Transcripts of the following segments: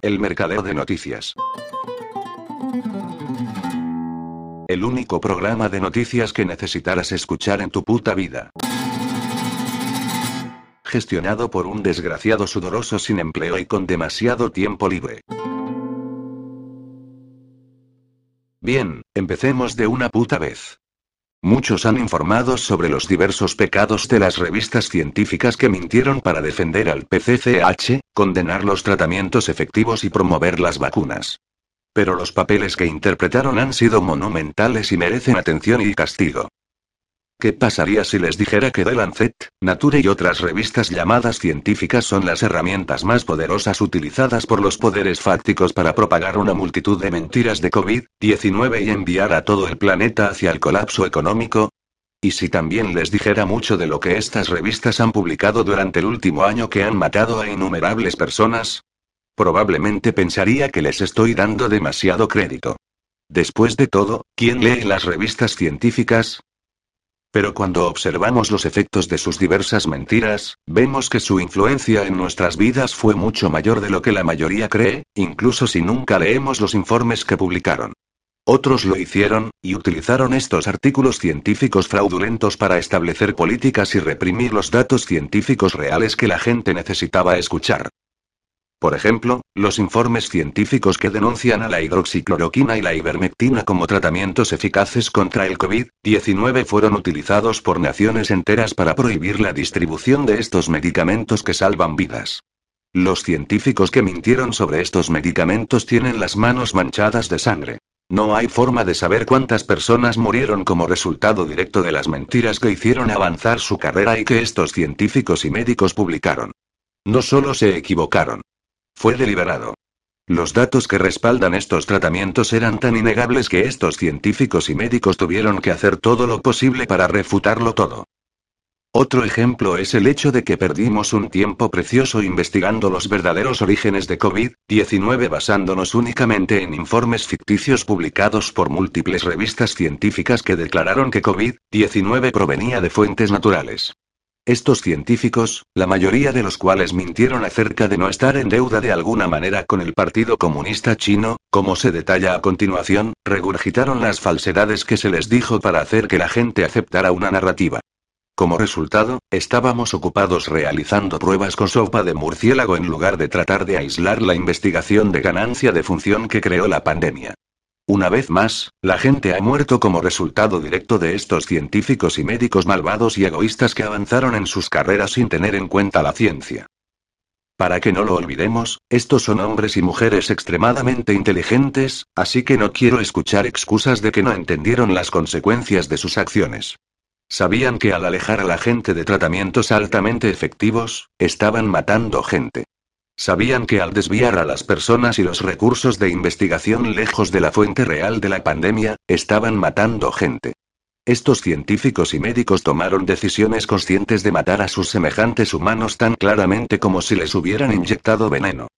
El mercadeo de noticias. El único programa de noticias que necesitarás escuchar en tu puta vida. Gestionado por un desgraciado sudoroso sin empleo y con demasiado tiempo libre. Bien, empecemos de una puta vez. Muchos han informado sobre los diversos pecados de las revistas científicas que mintieron para defender al PCCH, condenar los tratamientos efectivos y promover las vacunas. Pero los papeles que interpretaron han sido monumentales y merecen atención y castigo. ¿Qué pasaría si les dijera que The Lancet, Nature y otras revistas llamadas científicas son las herramientas más poderosas utilizadas por los poderes fácticos para propagar una multitud de mentiras de COVID-19 y enviar a todo el planeta hacia el colapso económico? ¿Y si también les dijera mucho de lo que estas revistas han publicado durante el último año que han matado a innumerables personas? Probablemente pensaría que les estoy dando demasiado crédito. Después de todo, ¿quién lee las revistas científicas? Pero cuando observamos los efectos de sus diversas mentiras, vemos que su influencia en nuestras vidas fue mucho mayor de lo que la mayoría cree, incluso si nunca leemos los informes que publicaron. Otros lo hicieron, y utilizaron estos artículos científicos fraudulentos para establecer políticas y reprimir los datos científicos reales que la gente necesitaba escuchar. Por ejemplo, los informes científicos que denuncian a la hidroxicloroquina y la ivermectina como tratamientos eficaces contra el COVID-19 fueron utilizados por naciones enteras para prohibir la distribución de estos medicamentos que salvan vidas. Los científicos que mintieron sobre estos medicamentos tienen las manos manchadas de sangre. No hay forma de saber cuántas personas murieron como resultado directo de las mentiras que hicieron avanzar su carrera y que estos científicos y médicos publicaron. No solo se equivocaron, fue deliberado. Los datos que respaldan estos tratamientos eran tan innegables que estos científicos y médicos tuvieron que hacer todo lo posible para refutarlo todo. Otro ejemplo es el hecho de que perdimos un tiempo precioso investigando los verdaderos orígenes de COVID-19 basándonos únicamente en informes ficticios publicados por múltiples revistas científicas que declararon que COVID-19 provenía de fuentes naturales. Estos científicos, la mayoría de los cuales mintieron acerca de no estar en deuda de alguna manera con el Partido Comunista Chino, como se detalla a continuación, regurgitaron las falsedades que se les dijo para hacer que la gente aceptara una narrativa. Como resultado, estábamos ocupados realizando pruebas con sopa de murciélago en lugar de tratar de aislar la investigación de ganancia de función que creó la pandemia. Una vez más, la gente ha muerto como resultado directo de estos científicos y médicos malvados y egoístas que avanzaron en sus carreras sin tener en cuenta la ciencia. Para que no lo olvidemos, estos son hombres y mujeres extremadamente inteligentes, así que no quiero escuchar excusas de que no entendieron las consecuencias de sus acciones. Sabían que al alejar a la gente de tratamientos altamente efectivos, estaban matando gente. Sabían que al desviar a las personas y los recursos de investigación lejos de la fuente real de la pandemia, estaban matando gente. Estos científicos y médicos tomaron decisiones conscientes de matar a sus semejantes humanos tan claramente como si les hubieran inyectado veneno.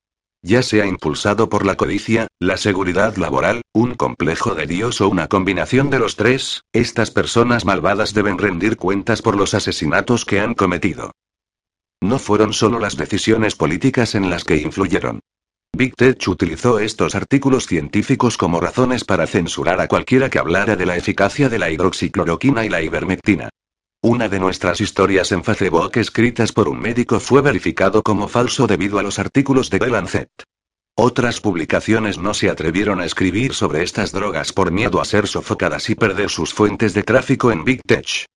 Ya sea impulsado por la codicia, la seguridad laboral, un complejo de Dios o una combinación de los tres, estas personas malvadas deben rendir cuentas por los asesinatos que han cometido. No fueron solo las decisiones políticas en las que influyeron. Big Tech utilizó estos artículos científicos como razones para censurar a cualquiera que hablara de la eficacia de la hidroxicloroquina y la ivermectina. Una de nuestras historias en Facebook escritas por un médico fue verificado como falso debido a los artículos de The Lancet. Otras publicaciones no se atrevieron a escribir sobre estas drogas por miedo a ser sofocadas y perder sus fuentes de tráfico en Big Tech.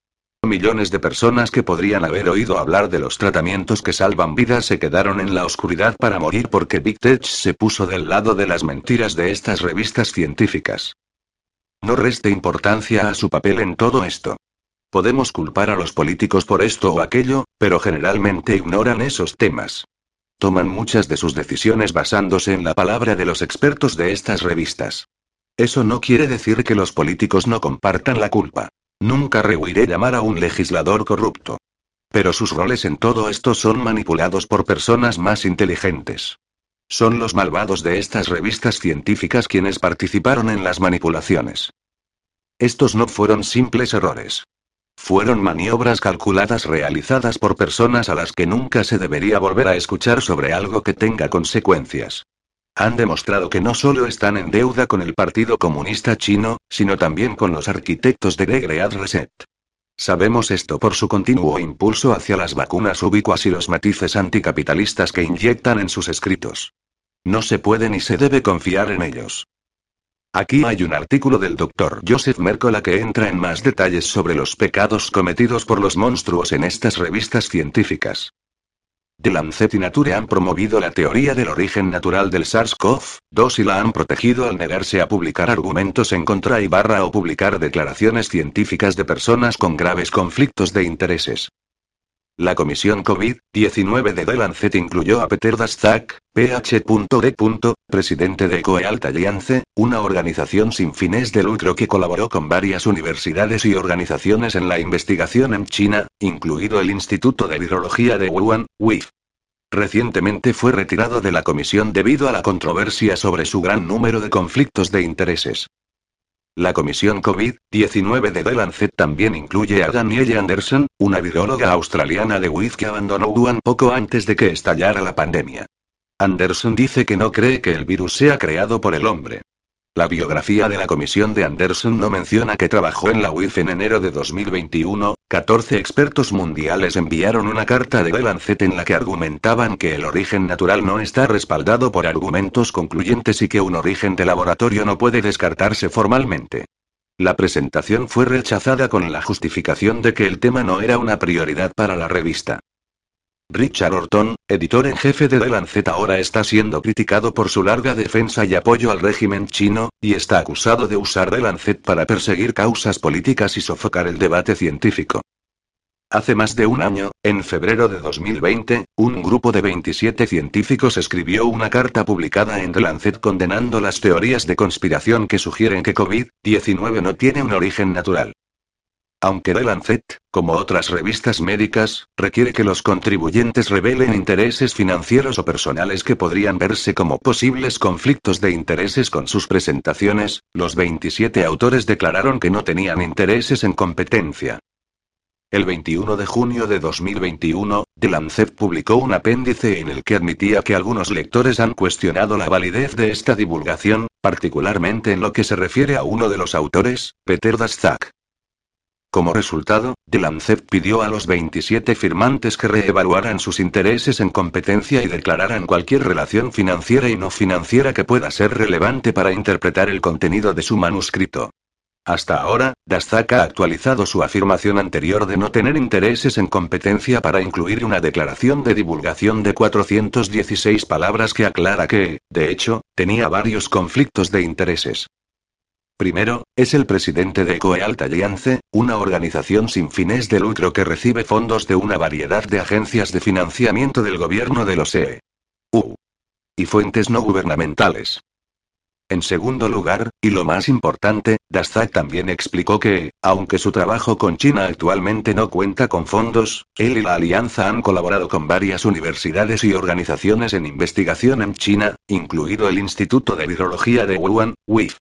Millones de personas que podrían haber oído hablar de los tratamientos que salvan vidas se quedaron en la oscuridad para morir porque Big Tech se puso del lado de las mentiras de estas revistas científicas. No reste importancia a su papel en todo esto. Podemos culpar a los políticos por esto o aquello, pero generalmente ignoran esos temas. Toman muchas de sus decisiones basándose en la palabra de los expertos de estas revistas. Eso no quiere decir que los políticos no compartan la culpa. Nunca rehuiré llamar a un legislador corrupto. Pero sus roles en todo esto son manipulados por personas más inteligentes. Son los malvados de estas revistas científicas quienes participaron en las manipulaciones. Estos no fueron simples errores. Fueron maniobras calculadas realizadas por personas a las que nunca se debería volver a escuchar sobre algo que tenga consecuencias. Han demostrado que no solo están en deuda con el Partido Comunista Chino, sino también con los arquitectos de The Great Reset. Sabemos esto por su continuo impulso hacia las vacunas ubicuas y los matices anticapitalistas que inyectan en sus escritos. No se puede ni se debe confiar en ellos. Aquí hay un artículo del Dr. Joseph Mercola que entra en más detalles sobre los pecados cometidos por los monstruos en estas revistas científicas. The Lancet y Nature han promovido la teoría del origen natural del SARS-CoV-2 y la han protegido al negarse a publicar argumentos en contra y barra o publicar declaraciones científicas de personas con graves conflictos de intereses. La comisión COVID-19 de The Lancet incluyó a Peter Daszak, PH.D. presidente de Coealt Alliance, una organización sin fines de lucro que colaboró con varias universidades y organizaciones en la investigación en China, incluido el Instituto de Virología de Wuhan, WIF. Recientemente fue retirado de la comisión debido a la controversia sobre su gran número de conflictos de intereses. La comisión COVID-19 de The también incluye a Danielle Anderson, una viróloga australiana de WIF que abandonó Wuhan poco antes de que estallara la pandemia. Anderson dice que no cree que el virus sea creado por el hombre. La biografía de la comisión de Anderson no menciona que trabajó en la UIF en enero de 2021. 14 expertos mundiales enviaron una carta de The en la que argumentaban que el origen natural no está respaldado por argumentos concluyentes y que un origen de laboratorio no puede descartarse formalmente. La presentación fue rechazada con la justificación de que el tema no era una prioridad para la revista. Richard Orton, editor en jefe de The Lancet ahora está siendo criticado por su larga defensa y apoyo al régimen chino, y está acusado de usar The Lancet para perseguir causas políticas y sofocar el debate científico. Hace más de un año, en febrero de 2020, un grupo de 27 científicos escribió una carta publicada en The Lancet condenando las teorías de conspiración que sugieren que COVID-19 no tiene un origen natural. Aunque The Lancet, como otras revistas médicas, requiere que los contribuyentes revelen intereses financieros o personales que podrían verse como posibles conflictos de intereses con sus presentaciones, los 27 autores declararon que no tenían intereses en competencia. El 21 de junio de 2021, The Lancet publicó un apéndice en el que admitía que algunos lectores han cuestionado la validez de esta divulgación, particularmente en lo que se refiere a uno de los autores, Peter Daszak. Como resultado, The Lancet pidió a los 27 firmantes que reevaluaran sus intereses en competencia y declararan cualquier relación financiera y no financiera que pueda ser relevante para interpretar el contenido de su manuscrito. Hasta ahora, Daszak ha actualizado su afirmación anterior de no tener intereses en competencia para incluir una declaración de divulgación de 416 palabras que aclara que, de hecho, tenía varios conflictos de intereses. Primero, es el presidente de Coealt Alliance, una organización sin fines de lucro que recibe fondos de una variedad de agencias de financiamiento del gobierno de los EU y fuentes no gubernamentales. En segundo lugar, y lo más importante, Daszak también explicó que, aunque su trabajo con China actualmente no cuenta con fondos, él y la alianza han colaborado con varias universidades y organizaciones en investigación en China, incluido el Instituto de Virología de Wuhan, WIF.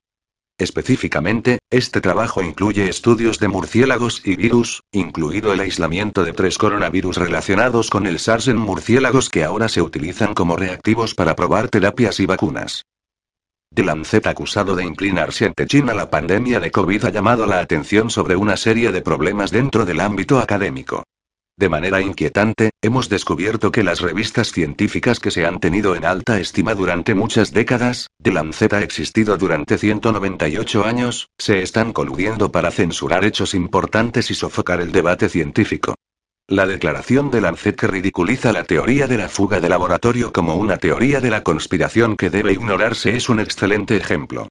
Específicamente, este trabajo incluye estudios de murciélagos y virus, incluido el aislamiento de tres coronavirus relacionados con el SARS en murciélagos que ahora se utilizan como reactivos para probar terapias y vacunas. The Lancet acusado de inclinarse ante China la pandemia de COVID ha llamado la atención sobre una serie de problemas dentro del ámbito académico. De manera inquietante, hemos descubierto que las revistas científicas que se han tenido en alta estima durante muchas décadas, de Lancet ha existido durante 198 años, se están coludiendo para censurar hechos importantes y sofocar el debate científico. La declaración de Lancet que ridiculiza la teoría de la fuga de laboratorio como una teoría de la conspiración que debe ignorarse es un excelente ejemplo.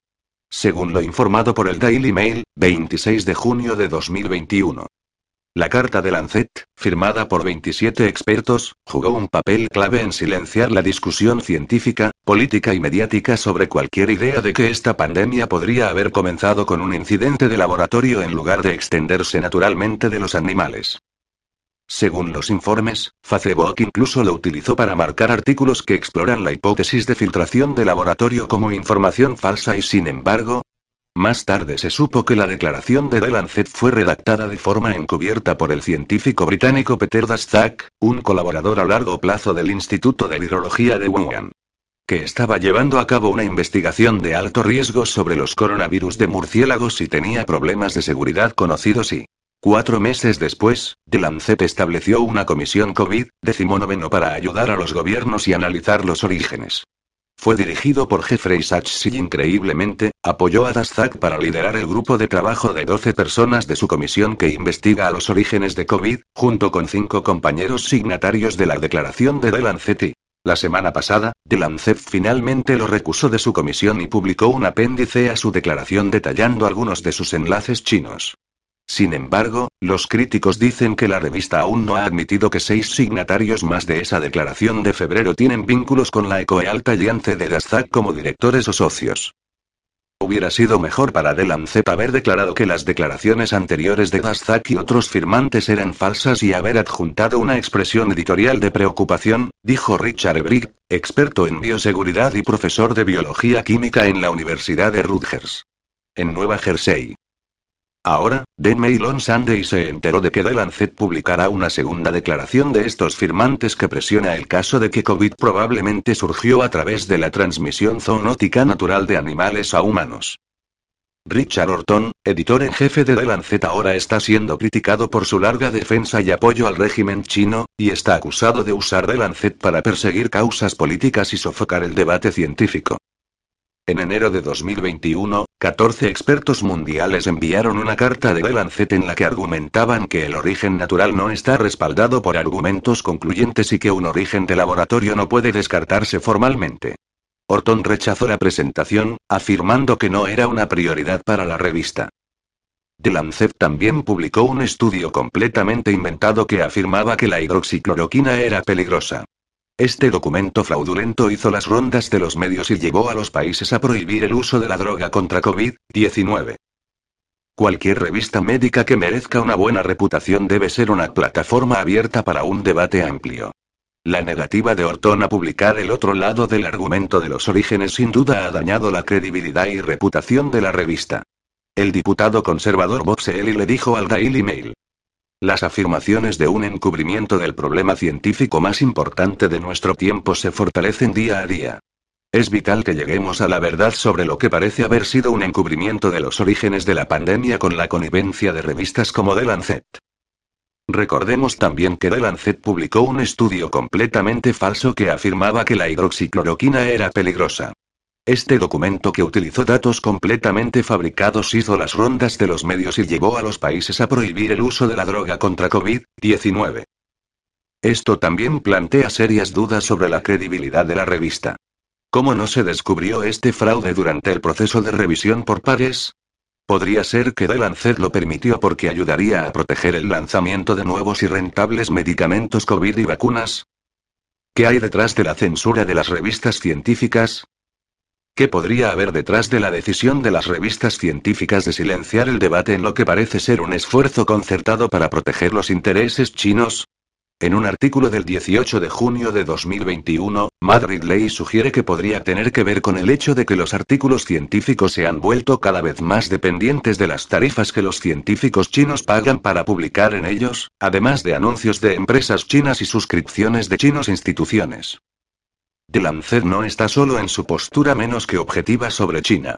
Según lo informado por el Daily Mail, 26 de junio de 2021. La carta de Lancet, firmada por 27 expertos, jugó un papel clave en silenciar la discusión científica, política y mediática sobre cualquier idea de que esta pandemia podría haber comenzado con un incidente de laboratorio en lugar de extenderse naturalmente de los animales. Según los informes, Facebook incluso lo utilizó para marcar artículos que exploran la hipótesis de filtración de laboratorio como información falsa y sin embargo, más tarde se supo que la declaración de The Lancet fue redactada de forma encubierta por el científico británico Peter Daszak, un colaborador a largo plazo del Instituto de Virología de Wuhan. que estaba llevando a cabo una investigación de alto riesgo sobre los coronavirus de murciélagos y tenía problemas de seguridad conocidos y Cuatro meses después, The Lancet estableció una comisión COVID-19 para ayudar a los gobiernos y analizar los orígenes. Fue dirigido por Jeffrey Sachs y increíblemente, apoyó a Daszak para liderar el grupo de trabajo de 12 personas de su comisión que investiga a los orígenes de COVID, junto con cinco compañeros signatarios de la declaración de The Lancet la semana pasada, The Lancet finalmente lo recusó de su comisión y publicó un apéndice a su declaración detallando algunos de sus enlaces chinos. Sin embargo, los críticos dicen que la revista aún no ha admitido que seis signatarios más de esa declaración de febrero tienen vínculos con la ECOE Alta Alliance de Daszak como directores o socios. Hubiera sido mejor para The Lancet haber declarado que las declaraciones anteriores de Daszak y otros firmantes eran falsas y haber adjuntado una expresión editorial de preocupación, dijo Richard Brigg, experto en bioseguridad y profesor de biología química en la Universidad de Rutgers. En Nueva Jersey. Ahora, The Mail on Sunday se enteró de que The Lancet publicará una segunda declaración de estos firmantes que presiona el caso de que COVID probablemente surgió a través de la transmisión zoonótica natural de animales a humanos. Richard Orton, editor en jefe de The Lancet ahora está siendo criticado por su larga defensa y apoyo al régimen chino, y está acusado de usar The Lancet para perseguir causas políticas y sofocar el debate científico. En enero de 2021, 14 expertos mundiales enviaron una carta de The Lancet en la que argumentaban que el origen natural no está respaldado por argumentos concluyentes y que un origen de laboratorio no puede descartarse formalmente. Orton rechazó la presentación, afirmando que no era una prioridad para la revista. The Lancet también publicó un estudio completamente inventado que afirmaba que la hidroxicloroquina era peligrosa. Este documento fraudulento hizo las rondas de los medios y llevó a los países a prohibir el uso de la droga contra COVID-19. Cualquier revista médica que merezca una buena reputación debe ser una plataforma abierta para un debate amplio. La negativa de Orton a publicar el otro lado del argumento de los orígenes sin duda ha dañado la credibilidad y reputación de la revista. El diputado conservador Bob Seely le dijo al Daily Mail. Las afirmaciones de un encubrimiento del problema científico más importante de nuestro tiempo se fortalecen día a día. Es vital que lleguemos a la verdad sobre lo que parece haber sido un encubrimiento de los orígenes de la pandemia con la connivencia de revistas como The Lancet. Recordemos también que The Lancet publicó un estudio completamente falso que afirmaba que la hidroxicloroquina era peligrosa. Este documento que utilizó datos completamente fabricados hizo las rondas de los medios y llevó a los países a prohibir el uso de la droga contra COVID-19. Esto también plantea serias dudas sobre la credibilidad de la revista. ¿Cómo no se descubrió este fraude durante el proceso de revisión por pares? Podría ser que The lo permitió porque ayudaría a proteger el lanzamiento de nuevos y rentables medicamentos COVID y vacunas. ¿Qué hay detrás de la censura de las revistas científicas? ¿Qué podría haber detrás de la decisión de las revistas científicas de silenciar el debate en lo que parece ser un esfuerzo concertado para proteger los intereses chinos? En un artículo del 18 de junio de 2021, Madrid Ley sugiere que podría tener que ver con el hecho de que los artículos científicos se han vuelto cada vez más dependientes de las tarifas que los científicos chinos pagan para publicar en ellos, además de anuncios de empresas chinas y suscripciones de chinos instituciones. The Lancet no está solo en su postura menos que objetiva sobre China.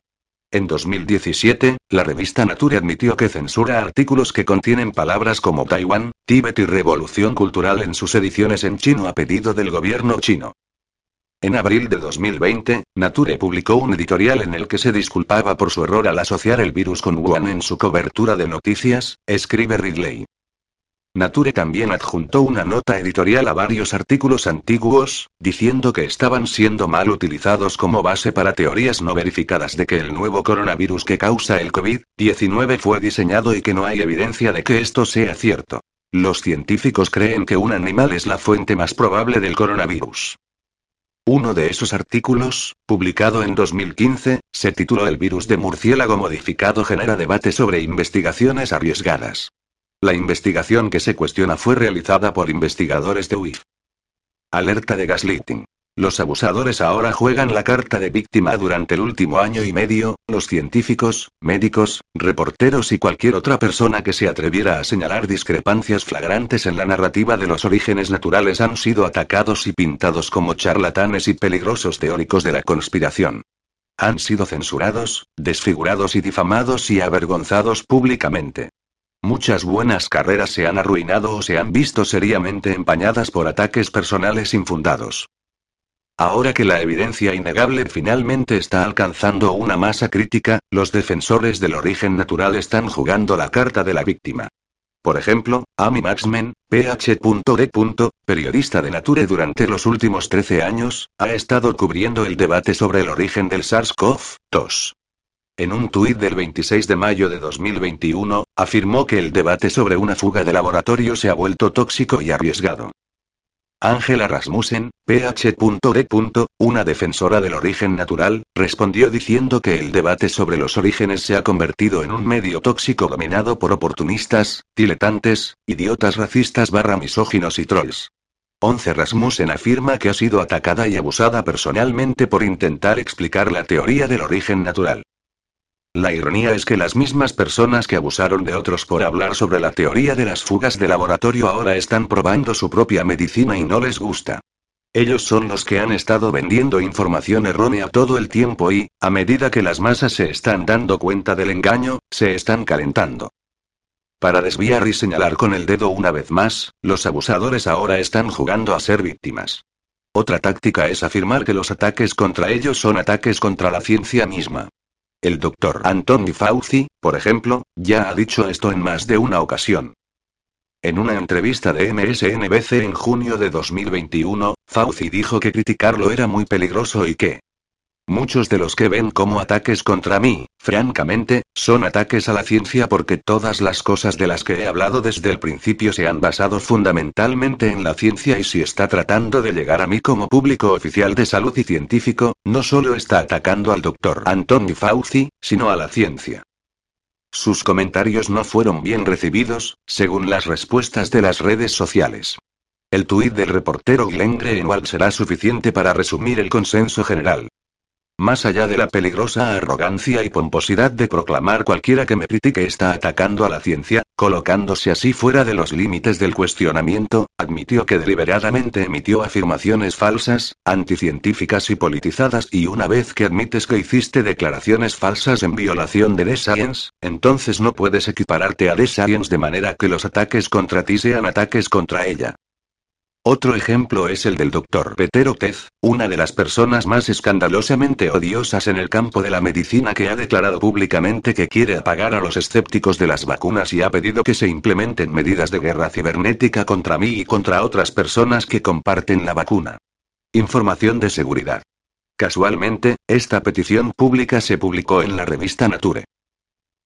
En 2017, la revista Nature admitió que censura artículos que contienen palabras como Taiwán, Tíbet y revolución cultural en sus ediciones en chino a pedido del gobierno chino. En abril de 2020, Nature publicó un editorial en el que se disculpaba por su error al asociar el virus con Wuhan en su cobertura de noticias, escribe Ridley. Nature también adjuntó una nota editorial a varios artículos antiguos, diciendo que estaban siendo mal utilizados como base para teorías no verificadas de que el nuevo coronavirus que causa el COVID-19 fue diseñado y que no hay evidencia de que esto sea cierto. Los científicos creen que un animal es la fuente más probable del coronavirus. Uno de esos artículos, publicado en 2015, se tituló El virus de murciélago modificado genera debate sobre investigaciones arriesgadas. La investigación que se cuestiona fue realizada por investigadores de UIF. Alerta de gaslighting. Los abusadores ahora juegan la carta de víctima durante el último año y medio, los científicos, médicos, reporteros y cualquier otra persona que se atreviera a señalar discrepancias flagrantes en la narrativa de los orígenes naturales han sido atacados y pintados como charlatanes y peligrosos teóricos de la conspiración. Han sido censurados, desfigurados y difamados y avergonzados públicamente. Muchas buenas carreras se han arruinado o se han visto seriamente empañadas por ataques personales infundados. Ahora que la evidencia innegable finalmente está alcanzando una masa crítica, los defensores del origen natural están jugando la carta de la víctima. Por ejemplo, Amy Maxman, PhD. periodista de Nature durante los últimos 13 años, ha estado cubriendo el debate sobre el origen del SARS-CoV-2. En un tuit del 26 de mayo de 2021, afirmó que el debate sobre una fuga de laboratorio se ha vuelto tóxico y arriesgado. Ángela Rasmussen, PhD. una defensora del origen natural, respondió diciendo que el debate sobre los orígenes se ha convertido en un medio tóxico dominado por oportunistas, diletantes, idiotas racistas barra misóginos y trolls. 11 Rasmussen afirma que ha sido atacada y abusada personalmente por intentar explicar la teoría del origen natural. La ironía es que las mismas personas que abusaron de otros por hablar sobre la teoría de las fugas de laboratorio ahora están probando su propia medicina y no les gusta. Ellos son los que han estado vendiendo información errónea todo el tiempo y, a medida que las masas se están dando cuenta del engaño, se están calentando. Para desviar y señalar con el dedo una vez más, los abusadores ahora están jugando a ser víctimas. Otra táctica es afirmar que los ataques contra ellos son ataques contra la ciencia misma. El doctor Anthony Fauci, por ejemplo, ya ha dicho esto en más de una ocasión. En una entrevista de MSNBC en junio de 2021, Fauci dijo que criticarlo era muy peligroso y que, Muchos de los que ven como ataques contra mí, francamente, son ataques a la ciencia porque todas las cosas de las que he hablado desde el principio se han basado fundamentalmente en la ciencia y si está tratando de llegar a mí como público oficial de salud y científico, no solo está atacando al doctor Anthony Fauci, sino a la ciencia. Sus comentarios no fueron bien recibidos, según las respuestas de las redes sociales. El tuit del reportero Glenn Greenwald será suficiente para resumir el consenso general. Más allá de la peligrosa arrogancia y pomposidad de proclamar cualquiera que me critique está atacando a la ciencia, colocándose así fuera de los límites del cuestionamiento, admitió que deliberadamente emitió afirmaciones falsas, anticientíficas y politizadas y una vez que admites que hiciste declaraciones falsas en violación de The Science, entonces no puedes equipararte a The Science de manera que los ataques contra ti sean ataques contra ella. Otro ejemplo es el del Dr. Peter Otez, una de las personas más escandalosamente odiosas en el campo de la medicina que ha declarado públicamente que quiere apagar a los escépticos de las vacunas y ha pedido que se implementen medidas de guerra cibernética contra mí y contra otras personas que comparten la vacuna. Información de seguridad. Casualmente, esta petición pública se publicó en la revista Nature.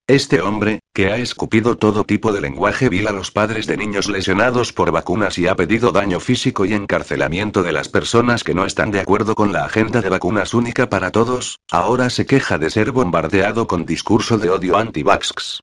Este hombre, que ha escupido todo tipo de lenguaje vil a los padres de niños lesionados por vacunas y ha pedido daño físico y encarcelamiento de las personas que no están de acuerdo con la agenda de vacunas única para todos, ahora se queja de ser bombardeado con discurso de odio anti-vax.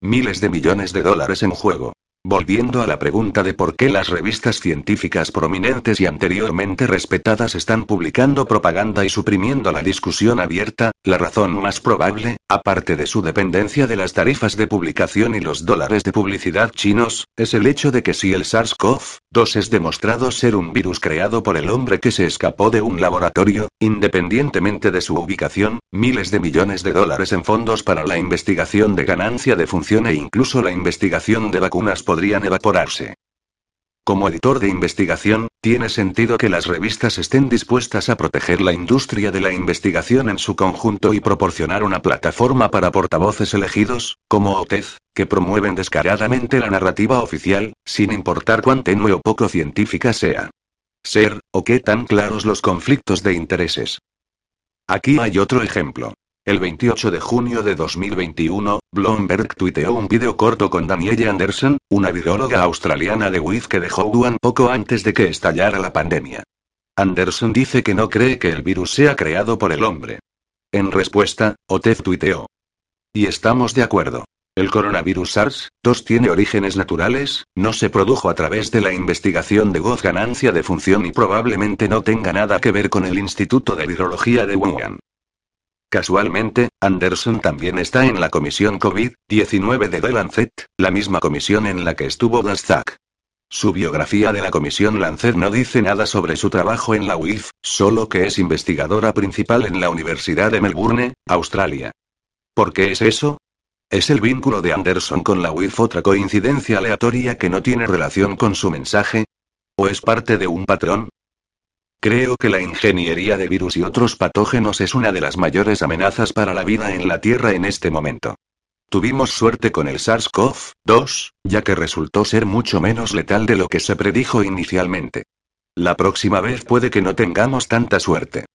Miles de millones de dólares en juego. Volviendo a la pregunta de por qué las revistas científicas prominentes y anteriormente respetadas están publicando propaganda y suprimiendo la discusión abierta, la razón más probable, aparte de su dependencia de las tarifas de publicación y los dólares de publicidad chinos, es el hecho de que si el SARS-CoV-2 es demostrado ser un virus creado por el hombre que se escapó de un laboratorio, independientemente de su ubicación, miles de millones de dólares en fondos para la investigación de ganancia de función e incluso la investigación de vacunas podrían evaporarse. Como editor de investigación, tiene sentido que las revistas estén dispuestas a proteger la industria de la investigación en su conjunto y proporcionar una plataforma para portavoces elegidos, como OTEZ, que promueven descaradamente la narrativa oficial, sin importar cuán tenue o poco científica sea. Ser, o qué tan claros los conflictos de intereses. Aquí hay otro ejemplo. El 28 de junio de 2021, Bloomberg tuiteó un vídeo corto con Danielle Anderson, una bióloga australiana de Wiz que dejó Wuhan poco antes de que estallara la pandemia. Anderson dice que no cree que el virus sea creado por el hombre. En respuesta, Otez tuiteó. Y estamos de acuerdo. El coronavirus SARS-2 tiene orígenes naturales, no se produjo a través de la investigación de voz ganancia de función y probablemente no tenga nada que ver con el Instituto de Virología de Wuhan. Casualmente, Anderson también está en la comisión COVID-19 de The Lancet, la misma comisión en la que estuvo Daszak. Su biografía de la comisión Lancet no dice nada sobre su trabajo en la UIF, solo que es investigadora principal en la Universidad de Melbourne, Australia. ¿Por qué es eso? ¿Es el vínculo de Anderson con la UIF otra coincidencia aleatoria que no tiene relación con su mensaje? ¿O es parte de un patrón? Creo que la ingeniería de virus y otros patógenos es una de las mayores amenazas para la vida en la Tierra en este momento. Tuvimos suerte con el SARS-CoV-2, ya que resultó ser mucho menos letal de lo que se predijo inicialmente. La próxima vez puede que no tengamos tanta suerte.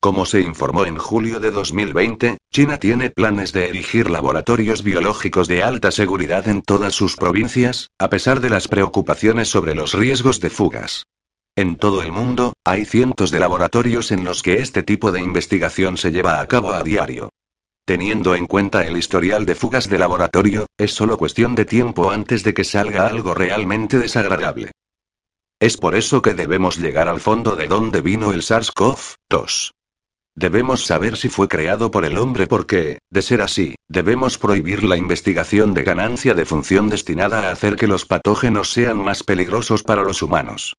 Como se informó en julio de 2020, China tiene planes de erigir laboratorios biológicos de alta seguridad en todas sus provincias, a pesar de las preocupaciones sobre los riesgos de fugas. En todo el mundo, hay cientos de laboratorios en los que este tipo de investigación se lleva a cabo a diario. Teniendo en cuenta el historial de fugas de laboratorio, es solo cuestión de tiempo antes de que salga algo realmente desagradable. Es por eso que debemos llegar al fondo de dónde vino el SARS-CoV-2. Debemos saber si fue creado por el hombre porque, de ser así, debemos prohibir la investigación de ganancia de función destinada a hacer que los patógenos sean más peligrosos para los humanos.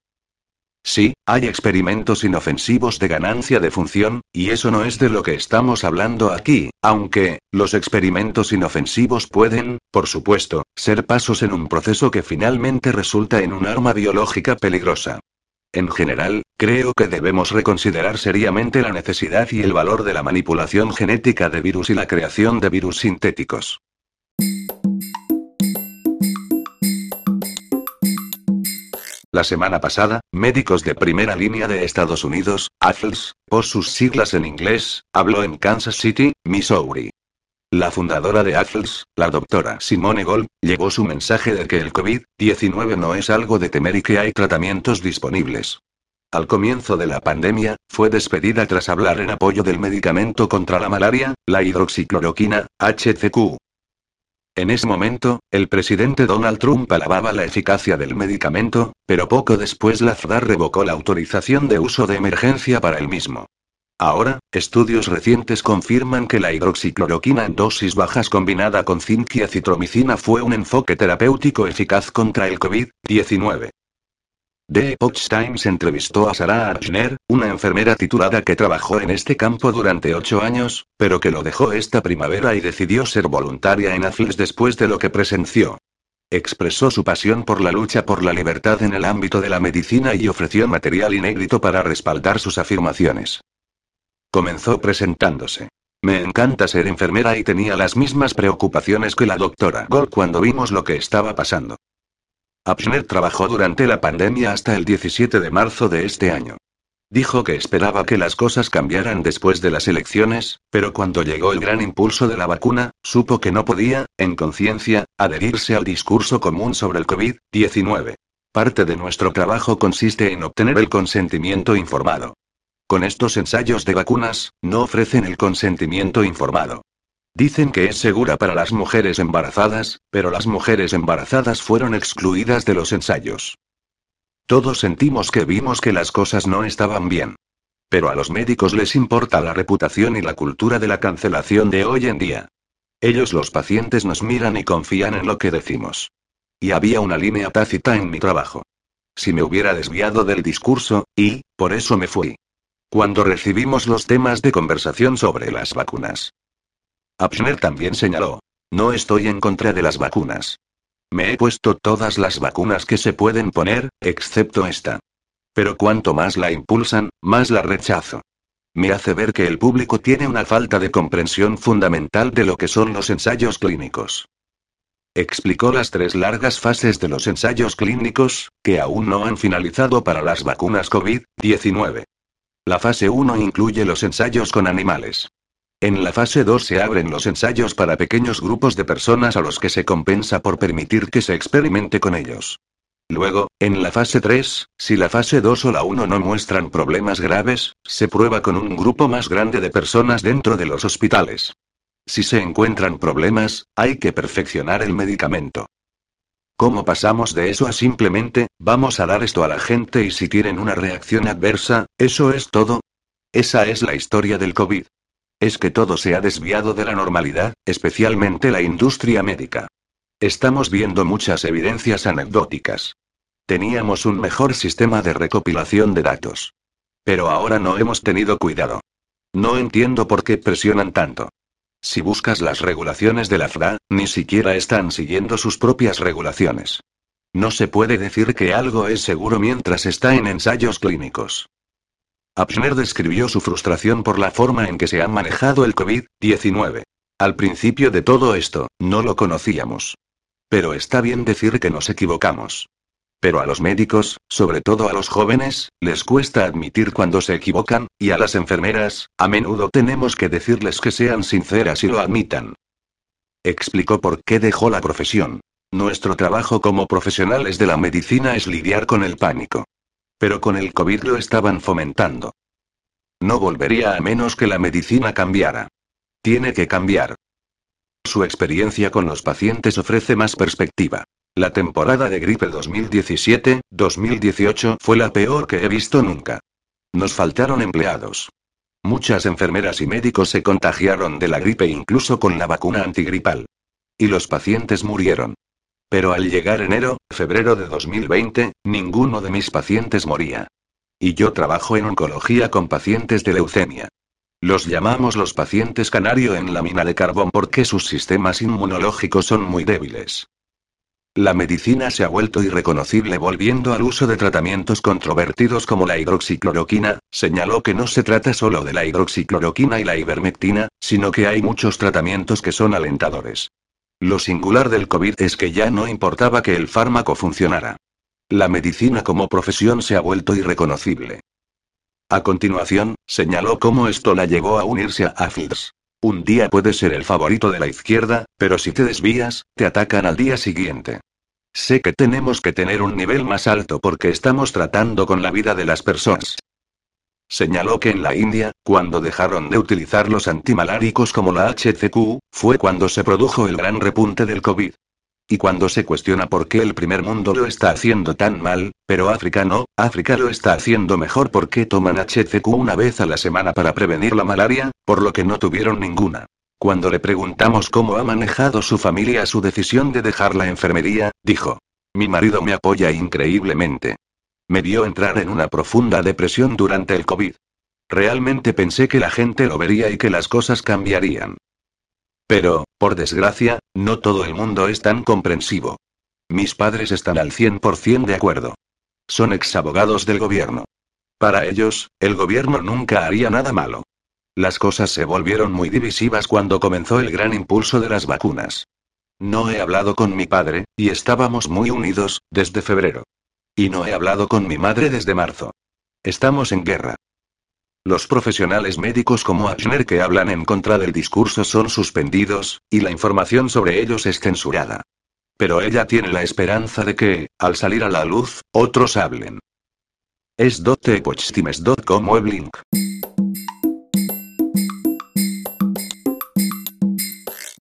Sí, hay experimentos inofensivos de ganancia de función, y eso no es de lo que estamos hablando aquí, aunque, los experimentos inofensivos pueden, por supuesto, ser pasos en un proceso que finalmente resulta en un arma biológica peligrosa. En general, creo que debemos reconsiderar seriamente la necesidad y el valor de la manipulación genética de virus y la creación de virus sintéticos. La semana pasada, médicos de primera línea de Estados Unidos, AFLS, por sus siglas en inglés, habló en Kansas City, Missouri. La fundadora de AFLS, la doctora Simone Gold, llevó su mensaje de que el COVID-19 no es algo de temer y que hay tratamientos disponibles. Al comienzo de la pandemia, fue despedida tras hablar en apoyo del medicamento contra la malaria, la hidroxicloroquina, HCQ. En ese momento, el presidente Donald Trump alababa la eficacia del medicamento, pero poco después la FDA revocó la autorización de uso de emergencia para el mismo. Ahora, estudios recientes confirman que la hidroxicloroquina en dosis bajas combinada con zinc y fue un enfoque terapéutico eficaz contra el COVID-19. The Epoch Times entrevistó a Sarah Archner, una enfermera titulada que trabajó en este campo durante ocho años, pero que lo dejó esta primavera y decidió ser voluntaria en AFLS después de lo que presenció. Expresó su pasión por la lucha por la libertad en el ámbito de la medicina y ofreció material inédito para respaldar sus afirmaciones. Comenzó presentándose. Me encanta ser enfermera y tenía las mismas preocupaciones que la doctora Gold cuando vimos lo que estaba pasando. Abschner trabajó durante la pandemia hasta el 17 de marzo de este año. Dijo que esperaba que las cosas cambiaran después de las elecciones, pero cuando llegó el gran impulso de la vacuna, supo que no podía, en conciencia, adherirse al discurso común sobre el COVID-19. Parte de nuestro trabajo consiste en obtener el consentimiento informado. Con estos ensayos de vacunas, no ofrecen el consentimiento informado. Dicen que es segura para las mujeres embarazadas, pero las mujeres embarazadas fueron excluidas de los ensayos. Todos sentimos que vimos que las cosas no estaban bien. Pero a los médicos les importa la reputación y la cultura de la cancelación de hoy en día. Ellos los pacientes nos miran y confían en lo que decimos. Y había una línea tácita en mi trabajo. Si me hubiera desviado del discurso, y, por eso me fui. Cuando recibimos los temas de conversación sobre las vacunas. Abschner también señaló. No estoy en contra de las vacunas. Me he puesto todas las vacunas que se pueden poner, excepto esta. Pero cuanto más la impulsan, más la rechazo. Me hace ver que el público tiene una falta de comprensión fundamental de lo que son los ensayos clínicos. Explicó las tres largas fases de los ensayos clínicos, que aún no han finalizado para las vacunas COVID-19. La fase 1 incluye los ensayos con animales. En la fase 2 se abren los ensayos para pequeños grupos de personas a los que se compensa por permitir que se experimente con ellos. Luego, en la fase 3, si la fase 2 o la 1 no muestran problemas graves, se prueba con un grupo más grande de personas dentro de los hospitales. Si se encuentran problemas, hay que perfeccionar el medicamento. ¿Cómo pasamos de eso a simplemente, vamos a dar esto a la gente y si tienen una reacción adversa, eso es todo? Esa es la historia del COVID. Es que todo se ha desviado de la normalidad, especialmente la industria médica. Estamos viendo muchas evidencias anecdóticas. Teníamos un mejor sistema de recopilación de datos. Pero ahora no hemos tenido cuidado. No entiendo por qué presionan tanto. Si buscas las regulaciones de la FRA, ni siquiera están siguiendo sus propias regulaciones. No se puede decir que algo es seguro mientras está en ensayos clínicos. Abschner describió su frustración por la forma en que se ha manejado el COVID-19. Al principio de todo esto, no lo conocíamos. Pero está bien decir que nos equivocamos. Pero a los médicos, sobre todo a los jóvenes, les cuesta admitir cuando se equivocan, y a las enfermeras, a menudo tenemos que decirles que sean sinceras y lo admitan. Explicó por qué dejó la profesión. Nuestro trabajo como profesionales de la medicina es lidiar con el pánico. Pero con el COVID lo estaban fomentando. No volvería a menos que la medicina cambiara. Tiene que cambiar. Su experiencia con los pacientes ofrece más perspectiva. La temporada de gripe 2017-2018 fue la peor que he visto nunca. Nos faltaron empleados. Muchas enfermeras y médicos se contagiaron de la gripe incluso con la vacuna antigripal. Y los pacientes murieron. Pero al llegar enero, febrero de 2020, ninguno de mis pacientes moría. Y yo trabajo en oncología con pacientes de leucemia. Los llamamos los pacientes canario en la mina de carbón porque sus sistemas inmunológicos son muy débiles. La medicina se ha vuelto irreconocible volviendo al uso de tratamientos controvertidos como la hidroxicloroquina, señaló que no se trata solo de la hidroxicloroquina y la ivermectina, sino que hay muchos tratamientos que son alentadores. Lo singular del COVID es que ya no importaba que el fármaco funcionara. La medicina como profesión se ha vuelto irreconocible. A continuación, señaló cómo esto la llevó a unirse a Fields. Un día puede ser el favorito de la izquierda, pero si te desvías, te atacan al día siguiente. Sé que tenemos que tener un nivel más alto porque estamos tratando con la vida de las personas. Señaló que en la India, cuando dejaron de utilizar los antimaláricos como la HCQ, fue cuando se produjo el gran repunte del COVID. Y cuando se cuestiona por qué el primer mundo lo está haciendo tan mal, pero África no, África lo está haciendo mejor porque toman HCQ una vez a la semana para prevenir la malaria, por lo que no tuvieron ninguna. Cuando le preguntamos cómo ha manejado su familia su decisión de dejar la enfermería, dijo. Mi marido me apoya increíblemente. Me vio entrar en una profunda depresión durante el COVID. Realmente pensé que la gente lo vería y que las cosas cambiarían. Pero, por desgracia, no todo el mundo es tan comprensivo. Mis padres están al 100% de acuerdo. Son exabogados del gobierno. Para ellos, el gobierno nunca haría nada malo. Las cosas se volvieron muy divisivas cuando comenzó el gran impulso de las vacunas. No he hablado con mi padre, y estábamos muy unidos, desde febrero. Y no he hablado con mi madre desde marzo. Estamos en guerra. Los profesionales médicos como Ashner que hablan en contra del discurso son suspendidos, y la información sobre ellos es censurada. Pero ella tiene la esperanza de que, al salir a la luz, otros hablen. Es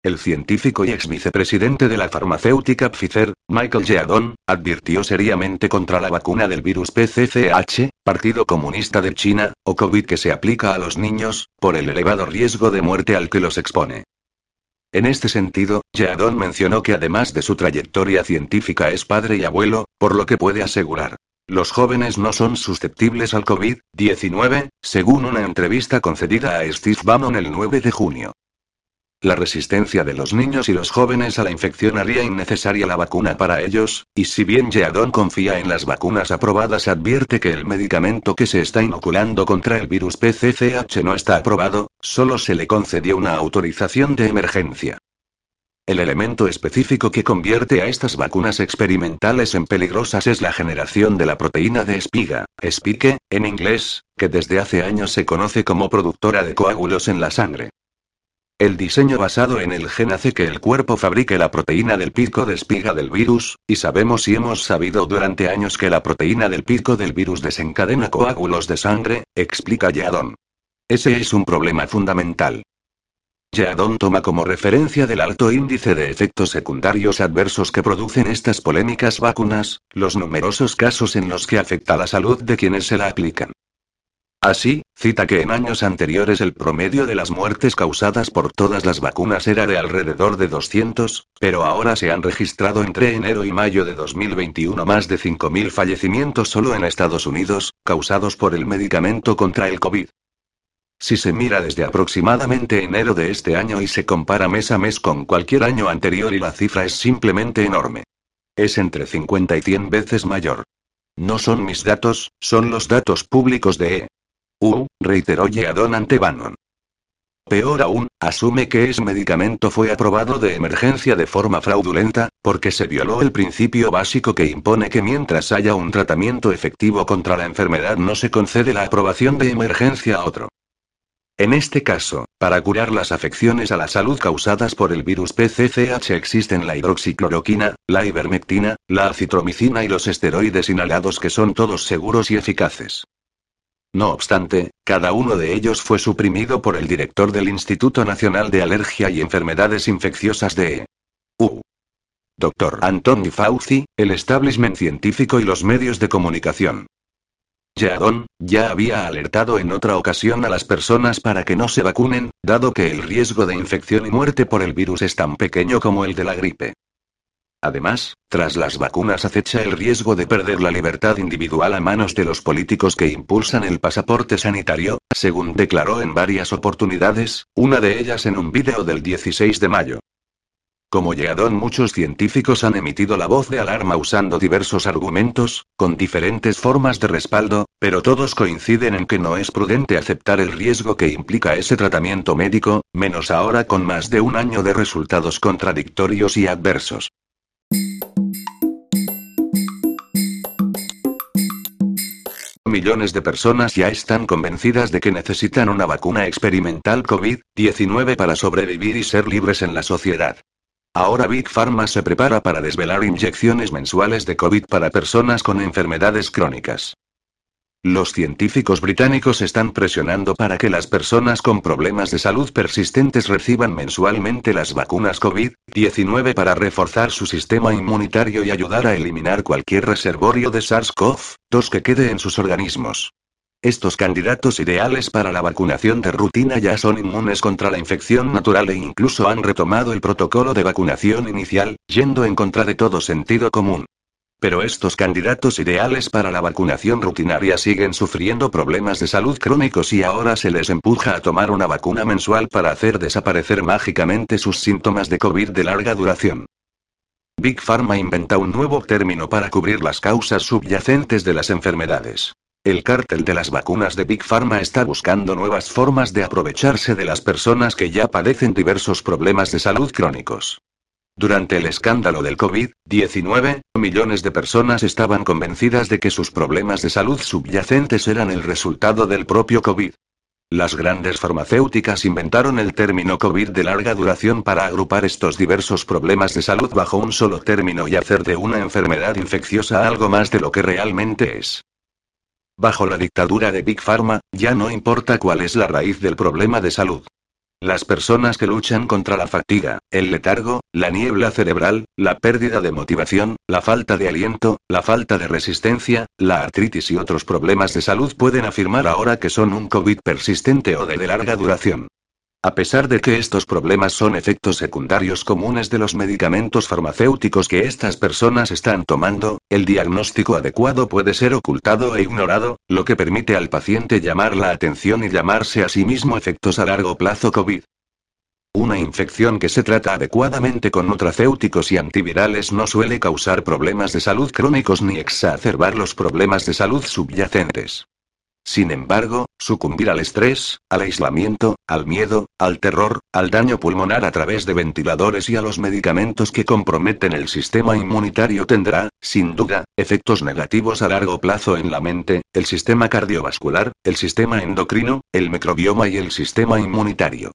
El científico y ex vicepresidente de la farmacéutica Pfizer, Michael Yeadon, advirtió seriamente contra la vacuna del virus PCCH, Partido Comunista de China, o COVID que se aplica a los niños, por el elevado riesgo de muerte al que los expone. En este sentido, Yeadon mencionó que además de su trayectoria científica es padre y abuelo, por lo que puede asegurar. Los jóvenes no son susceptibles al COVID-19, según una entrevista concedida a Steve Bannon el 9 de junio. La resistencia de los niños y los jóvenes a la infección haría innecesaria la vacuna para ellos, y si bien Yeadon confía en las vacunas aprobadas, advierte que el medicamento que se está inoculando contra el virus PCCH no está aprobado, solo se le concedió una autorización de emergencia. El elemento específico que convierte a estas vacunas experimentales en peligrosas es la generación de la proteína de espiga, spike, en inglés, que desde hace años se conoce como productora de coágulos en la sangre. El diseño basado en el gen hace que el cuerpo fabrique la proteína del pico de espiga del virus, y sabemos y hemos sabido durante años que la proteína del pico del virus desencadena coágulos de sangre, explica Yadon. Ese es un problema fundamental. Yadon toma como referencia del alto índice de efectos secundarios adversos que producen estas polémicas vacunas, los numerosos casos en los que afecta la salud de quienes se la aplican. Así, cita que en años anteriores el promedio de las muertes causadas por todas las vacunas era de alrededor de 200, pero ahora se han registrado entre enero y mayo de 2021 más de 5.000 fallecimientos solo en Estados Unidos, causados por el medicamento contra el COVID. Si se mira desde aproximadamente enero de este año y se compara mes a mes con cualquier año anterior y la cifra es simplemente enorme. Es entre 50 y 100 veces mayor. No son mis datos, son los datos públicos de EU, reiteró Yeadon ante Bannon. Peor aún, asume que ese medicamento fue aprobado de emergencia de forma fraudulenta, porque se violó el principio básico que impone que mientras haya un tratamiento efectivo contra la enfermedad no se concede la aprobación de emergencia a otro. En este caso, para curar las afecciones a la salud causadas por el virus PCCH existen la hidroxicloroquina, la ivermectina, la acitromicina y los esteroides inhalados que son todos seguros y eficaces. No obstante, cada uno de ellos fue suprimido por el director del Instituto Nacional de Alergia y Enfermedades Infecciosas de EU. Dr. Anthony Fauci, el establishment científico y los medios de comunicación. Yadon, ya había alertado en otra ocasión a las personas para que no se vacunen, dado que el riesgo de infección y muerte por el virus es tan pequeño como el de la gripe. Además, tras las vacunas acecha el riesgo de perder la libertad individual a manos de los políticos que impulsan el pasaporte sanitario, según declaró en varias oportunidades, una de ellas en un vídeo del 16 de mayo. Como Yeadon muchos científicos han emitido la voz de alarma usando diversos argumentos, con diferentes formas de respaldo, pero todos coinciden en que no es prudente aceptar el riesgo que implica ese tratamiento médico, menos ahora con más de un año de resultados contradictorios y adversos. Millones de personas ya están convencidas de que necesitan una vacuna experimental COVID-19 para sobrevivir y ser libres en la sociedad. Ahora Big Pharma se prepara para desvelar inyecciones mensuales de COVID para personas con enfermedades crónicas. Los científicos británicos están presionando para que las personas con problemas de salud persistentes reciban mensualmente las vacunas COVID-19 para reforzar su sistema inmunitario y ayudar a eliminar cualquier reservorio de SARS-CoV-2 que quede en sus organismos. Estos candidatos ideales para la vacunación de rutina ya son inmunes contra la infección natural e incluso han retomado el protocolo de vacunación inicial, yendo en contra de todo sentido común. Pero estos candidatos ideales para la vacunación rutinaria siguen sufriendo problemas de salud crónicos y ahora se les empuja a tomar una vacuna mensual para hacer desaparecer mágicamente sus síntomas de COVID de larga duración. Big Pharma inventa un nuevo término para cubrir las causas subyacentes de las enfermedades. El cártel de las vacunas de Big Pharma está buscando nuevas formas de aprovecharse de las personas que ya padecen diversos problemas de salud crónicos. Durante el escándalo del COVID-19, millones de personas estaban convencidas de que sus problemas de salud subyacentes eran el resultado del propio COVID. Las grandes farmacéuticas inventaron el término COVID de larga duración para agrupar estos diversos problemas de salud bajo un solo término y hacer de una enfermedad infecciosa algo más de lo que realmente es. Bajo la dictadura de Big Pharma, ya no importa cuál es la raíz del problema de salud. Las personas que luchan contra la fatiga, el letargo, la niebla cerebral, la pérdida de motivación, la falta de aliento, la falta de resistencia, la artritis y otros problemas de salud pueden afirmar ahora que son un COVID persistente o de larga duración. A pesar de que estos problemas son efectos secundarios comunes de los medicamentos farmacéuticos que estas personas están tomando, el diagnóstico adecuado puede ser ocultado e ignorado, lo que permite al paciente llamar la atención y llamarse a sí mismo efectos a largo plazo COVID. Una infección que se trata adecuadamente con nutracéuticos y antivirales no suele causar problemas de salud crónicos ni exacerbar los problemas de salud subyacentes. Sin embargo, sucumbir al estrés, al aislamiento, al miedo, al terror, al daño pulmonar a través de ventiladores y a los medicamentos que comprometen el sistema inmunitario tendrá, sin duda, efectos negativos a largo plazo en la mente, el sistema cardiovascular, el sistema endocrino, el microbioma y el sistema inmunitario.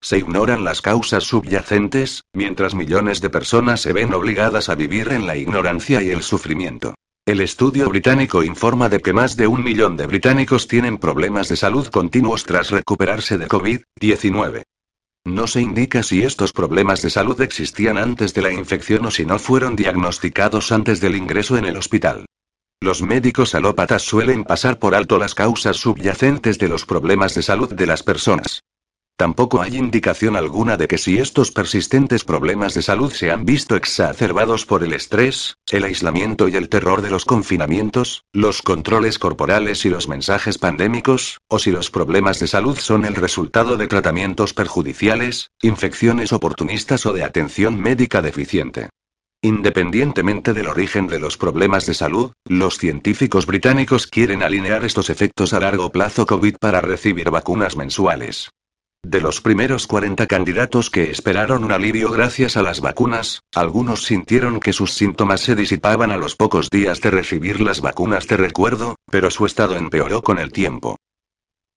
Se ignoran las causas subyacentes, mientras millones de personas se ven obligadas a vivir en la ignorancia y el sufrimiento. El estudio británico informa de que más de un millón de británicos tienen problemas de salud continuos tras recuperarse de COVID-19. No se indica si estos problemas de salud existían antes de la infección o si no fueron diagnosticados antes del ingreso en el hospital. Los médicos alópatas suelen pasar por alto las causas subyacentes de los problemas de salud de las personas. Tampoco hay indicación alguna de que si estos persistentes problemas de salud se han visto exacerbados por el estrés, el aislamiento y el terror de los confinamientos, los controles corporales y los mensajes pandémicos, o si los problemas de salud son el resultado de tratamientos perjudiciales, infecciones oportunistas o de atención médica deficiente. Independientemente del origen de los problemas de salud, los científicos británicos quieren alinear estos efectos a largo plazo COVID para recibir vacunas mensuales. De los primeros 40 candidatos que esperaron un alivio gracias a las vacunas, algunos sintieron que sus síntomas se disipaban a los pocos días de recibir las vacunas de recuerdo, pero su estado empeoró con el tiempo.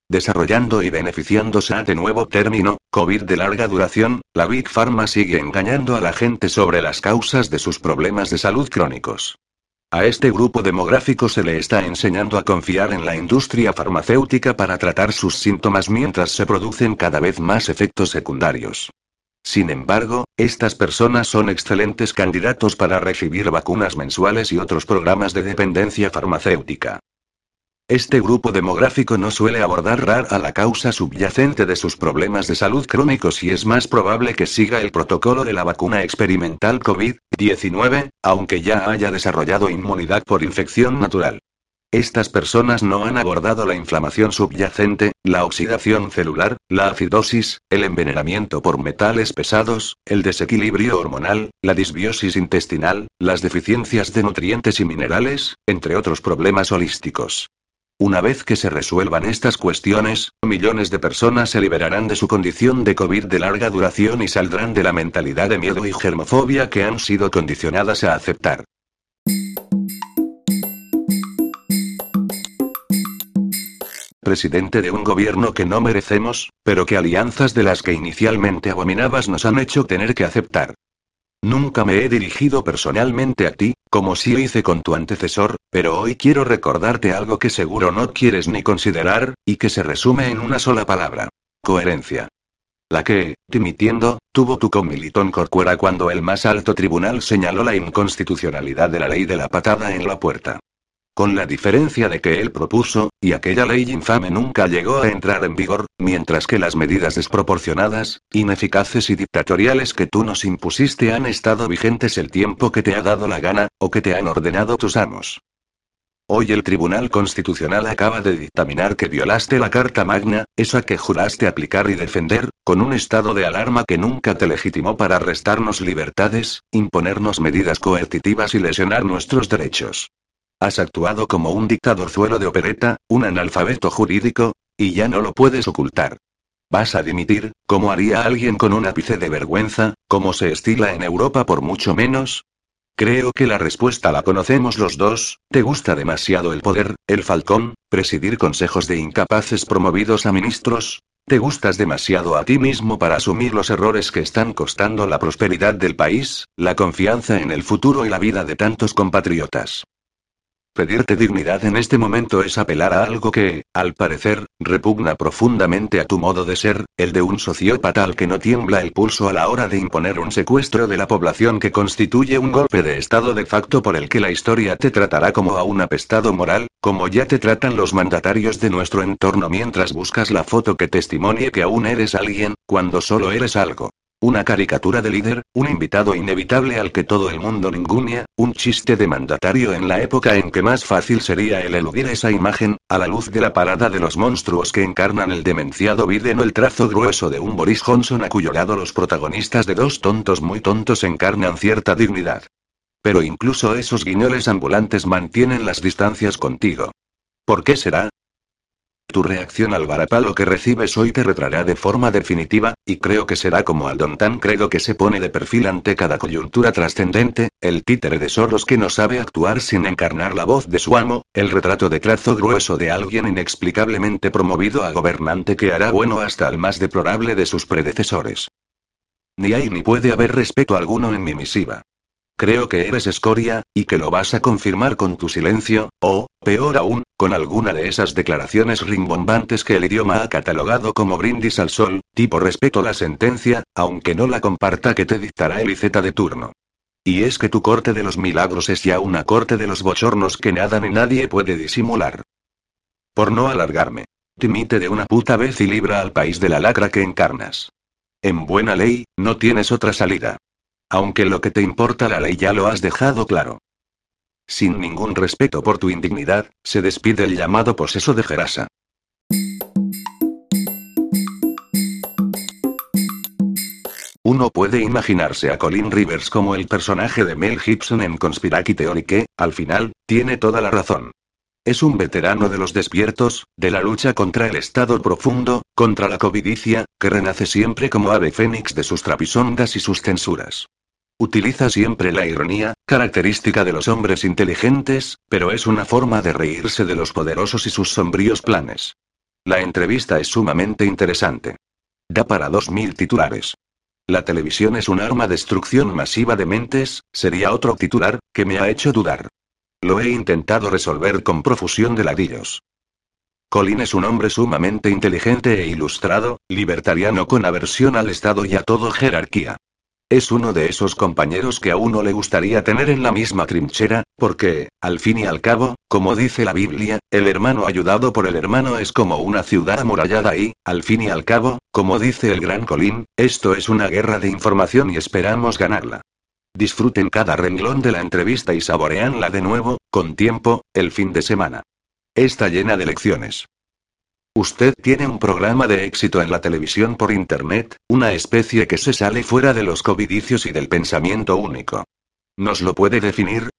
Desarrollando y beneficiándose a de nuevo término, COVID de larga duración, la Big Pharma sigue engañando a la gente sobre las causas de sus problemas de salud crónicos. A este grupo demográfico se le está enseñando a confiar en la industria farmacéutica para tratar sus síntomas mientras se producen cada vez más efectos secundarios. Sin embargo, estas personas son excelentes candidatos para recibir vacunas mensuales y otros programas de dependencia farmacéutica. Este grupo demográfico no suele abordar RAR a la causa subyacente de sus problemas de salud crónicos y es más probable que siga el protocolo de la vacuna experimental COVID-19, aunque ya haya desarrollado inmunidad por infección natural. Estas personas no han abordado la inflamación subyacente, la oxidación celular, la acidosis, el envenenamiento por metales pesados, el desequilibrio hormonal, la disbiosis intestinal, las deficiencias de nutrientes y minerales, entre otros problemas holísticos. Una vez que se resuelvan estas cuestiones, millones de personas se liberarán de su condición de COVID de larga duración y saldrán de la mentalidad de miedo y germofobia que han sido condicionadas a aceptar. Presidente de un gobierno que no merecemos, pero que alianzas de las que inicialmente abominabas nos han hecho tener que aceptar. Nunca me he dirigido personalmente a ti, como si hice con tu antecesor, pero hoy quiero recordarte algo que seguro no quieres ni considerar, y que se resume en una sola palabra. Coherencia. La que, dimitiendo, tuvo tu comilitón Corcuera cuando el más alto tribunal señaló la inconstitucionalidad de la ley de la patada en la puerta. Con la diferencia de que él propuso, y aquella ley infame nunca llegó a entrar en vigor, mientras que las medidas desproporcionadas, ineficaces y dictatoriales que tú nos impusiste han estado vigentes el tiempo que te ha dado la gana, o que te han ordenado tus amos. Hoy el Tribunal Constitucional acaba de dictaminar que violaste la Carta Magna, esa que juraste aplicar y defender, con un estado de alarma que nunca te legitimó para restarnos libertades, imponernos medidas coercitivas y lesionar nuestros derechos. Has actuado como un dictadorzuelo de opereta, un analfabeto jurídico, y ya no lo puedes ocultar. ¿Vas a dimitir, como haría alguien con un ápice de vergüenza, como se estila en Europa por mucho menos? Creo que la respuesta la conocemos los dos, te gusta demasiado el poder, el falcón, presidir consejos de incapaces promovidos a ministros, te gustas demasiado a ti mismo para asumir los errores que están costando la prosperidad del país, la confianza en el futuro y la vida de tantos compatriotas. Pedirte dignidad en este momento es apelar a algo que, al parecer, repugna profundamente a tu modo de ser, el de un sociópata al que no tiembla el pulso a la hora de imponer un secuestro de la población que constituye un golpe de estado de facto por el que la historia te tratará como a un apestado moral, como ya te tratan los mandatarios de nuestro entorno mientras buscas la foto que testimonie que aún eres alguien, cuando solo eres algo. Una caricatura de líder, un invitado inevitable al que todo el mundo ningunia, un chiste de mandatario en la época en que más fácil sería el eludir esa imagen, a la luz de la parada de los monstruos que encarnan el demenciado Biden o el trazo grueso de un Boris Johnson a cuyo lado los protagonistas de dos tontos muy tontos encarnan cierta dignidad. Pero incluso esos guiñoles ambulantes mantienen las distancias contigo. ¿Por qué será? Tu reacción al varapalo que recibes hoy te retrará de forma definitiva, y creo que será como al don tan credo que se pone de perfil ante cada coyuntura trascendente, el títere de Soros que no sabe actuar sin encarnar la voz de su amo, el retrato de trazo grueso de alguien inexplicablemente promovido a gobernante que hará bueno hasta el más deplorable de sus predecesores. Ni hay ni puede haber respeto alguno en mi misiva. Creo que eres escoria, y que lo vas a confirmar con tu silencio, o, peor aún, con alguna de esas declaraciones rimbombantes que el idioma ha catalogado como brindis al sol, tipo respeto la sentencia, aunque no la comparta que te dictará el IZ de turno. Y es que tu corte de los milagros es ya una corte de los bochornos que nada ni nadie puede disimular. Por no alargarme. Timite de una puta vez y libra al país de la lacra que encarnas. En buena ley, no tienes otra salida. Aunque lo que te importa la ley ya lo has dejado claro. Sin ningún respeto por tu indignidad, se despide el llamado poseso de Gerasa. Uno puede imaginarse a Colin Rivers como el personaje de Mel Gibson en Conspiracy Theory que, al final, tiene toda la razón. Es un veterano de los despiertos, de la lucha contra el estado profundo, contra la covidicia, que renace siempre como ave fénix de sus trapisondas y sus censuras. Utiliza siempre la ironía, característica de los hombres inteligentes, pero es una forma de reírse de los poderosos y sus sombríos planes. La entrevista es sumamente interesante. Da para dos mil titulares. La televisión es un arma de destrucción masiva de mentes, sería otro titular, que me ha hecho dudar. Lo he intentado resolver con profusión de ladillos. Colin es un hombre sumamente inteligente e ilustrado, libertariano con aversión al Estado y a todo jerarquía. Es uno de esos compañeros que a uno le gustaría tener en la misma trinchera, porque, al fin y al cabo, como dice la Biblia, el hermano ayudado por el hermano es como una ciudad amurallada y, al fin y al cabo, como dice el gran Colin, esto es una guerra de información y esperamos ganarla. Disfruten cada renglón de la entrevista y saboreanla de nuevo, con tiempo, el fin de semana. Está llena de lecciones. Usted tiene un programa de éxito en la televisión por Internet, una especie que se sale fuera de los covidicios y del pensamiento único. ¿Nos lo puede definir?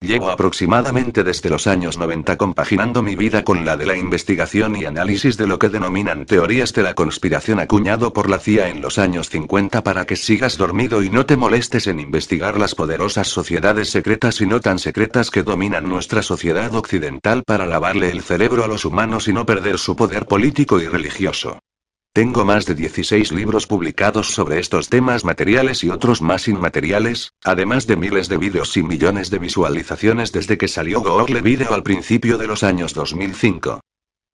Llevo aproximadamente desde los años 90 compaginando mi vida con la de la investigación y análisis de lo que denominan teorías de la conspiración acuñado por la CIA en los años 50 para que sigas dormido y no te molestes en investigar las poderosas sociedades secretas y no tan secretas que dominan nuestra sociedad occidental para lavarle el cerebro a los humanos y no perder su poder político y religioso. Tengo más de 16 libros publicados sobre estos temas materiales y otros más inmateriales, además de miles de vídeos y millones de visualizaciones desde que salió Google Video al principio de los años 2005.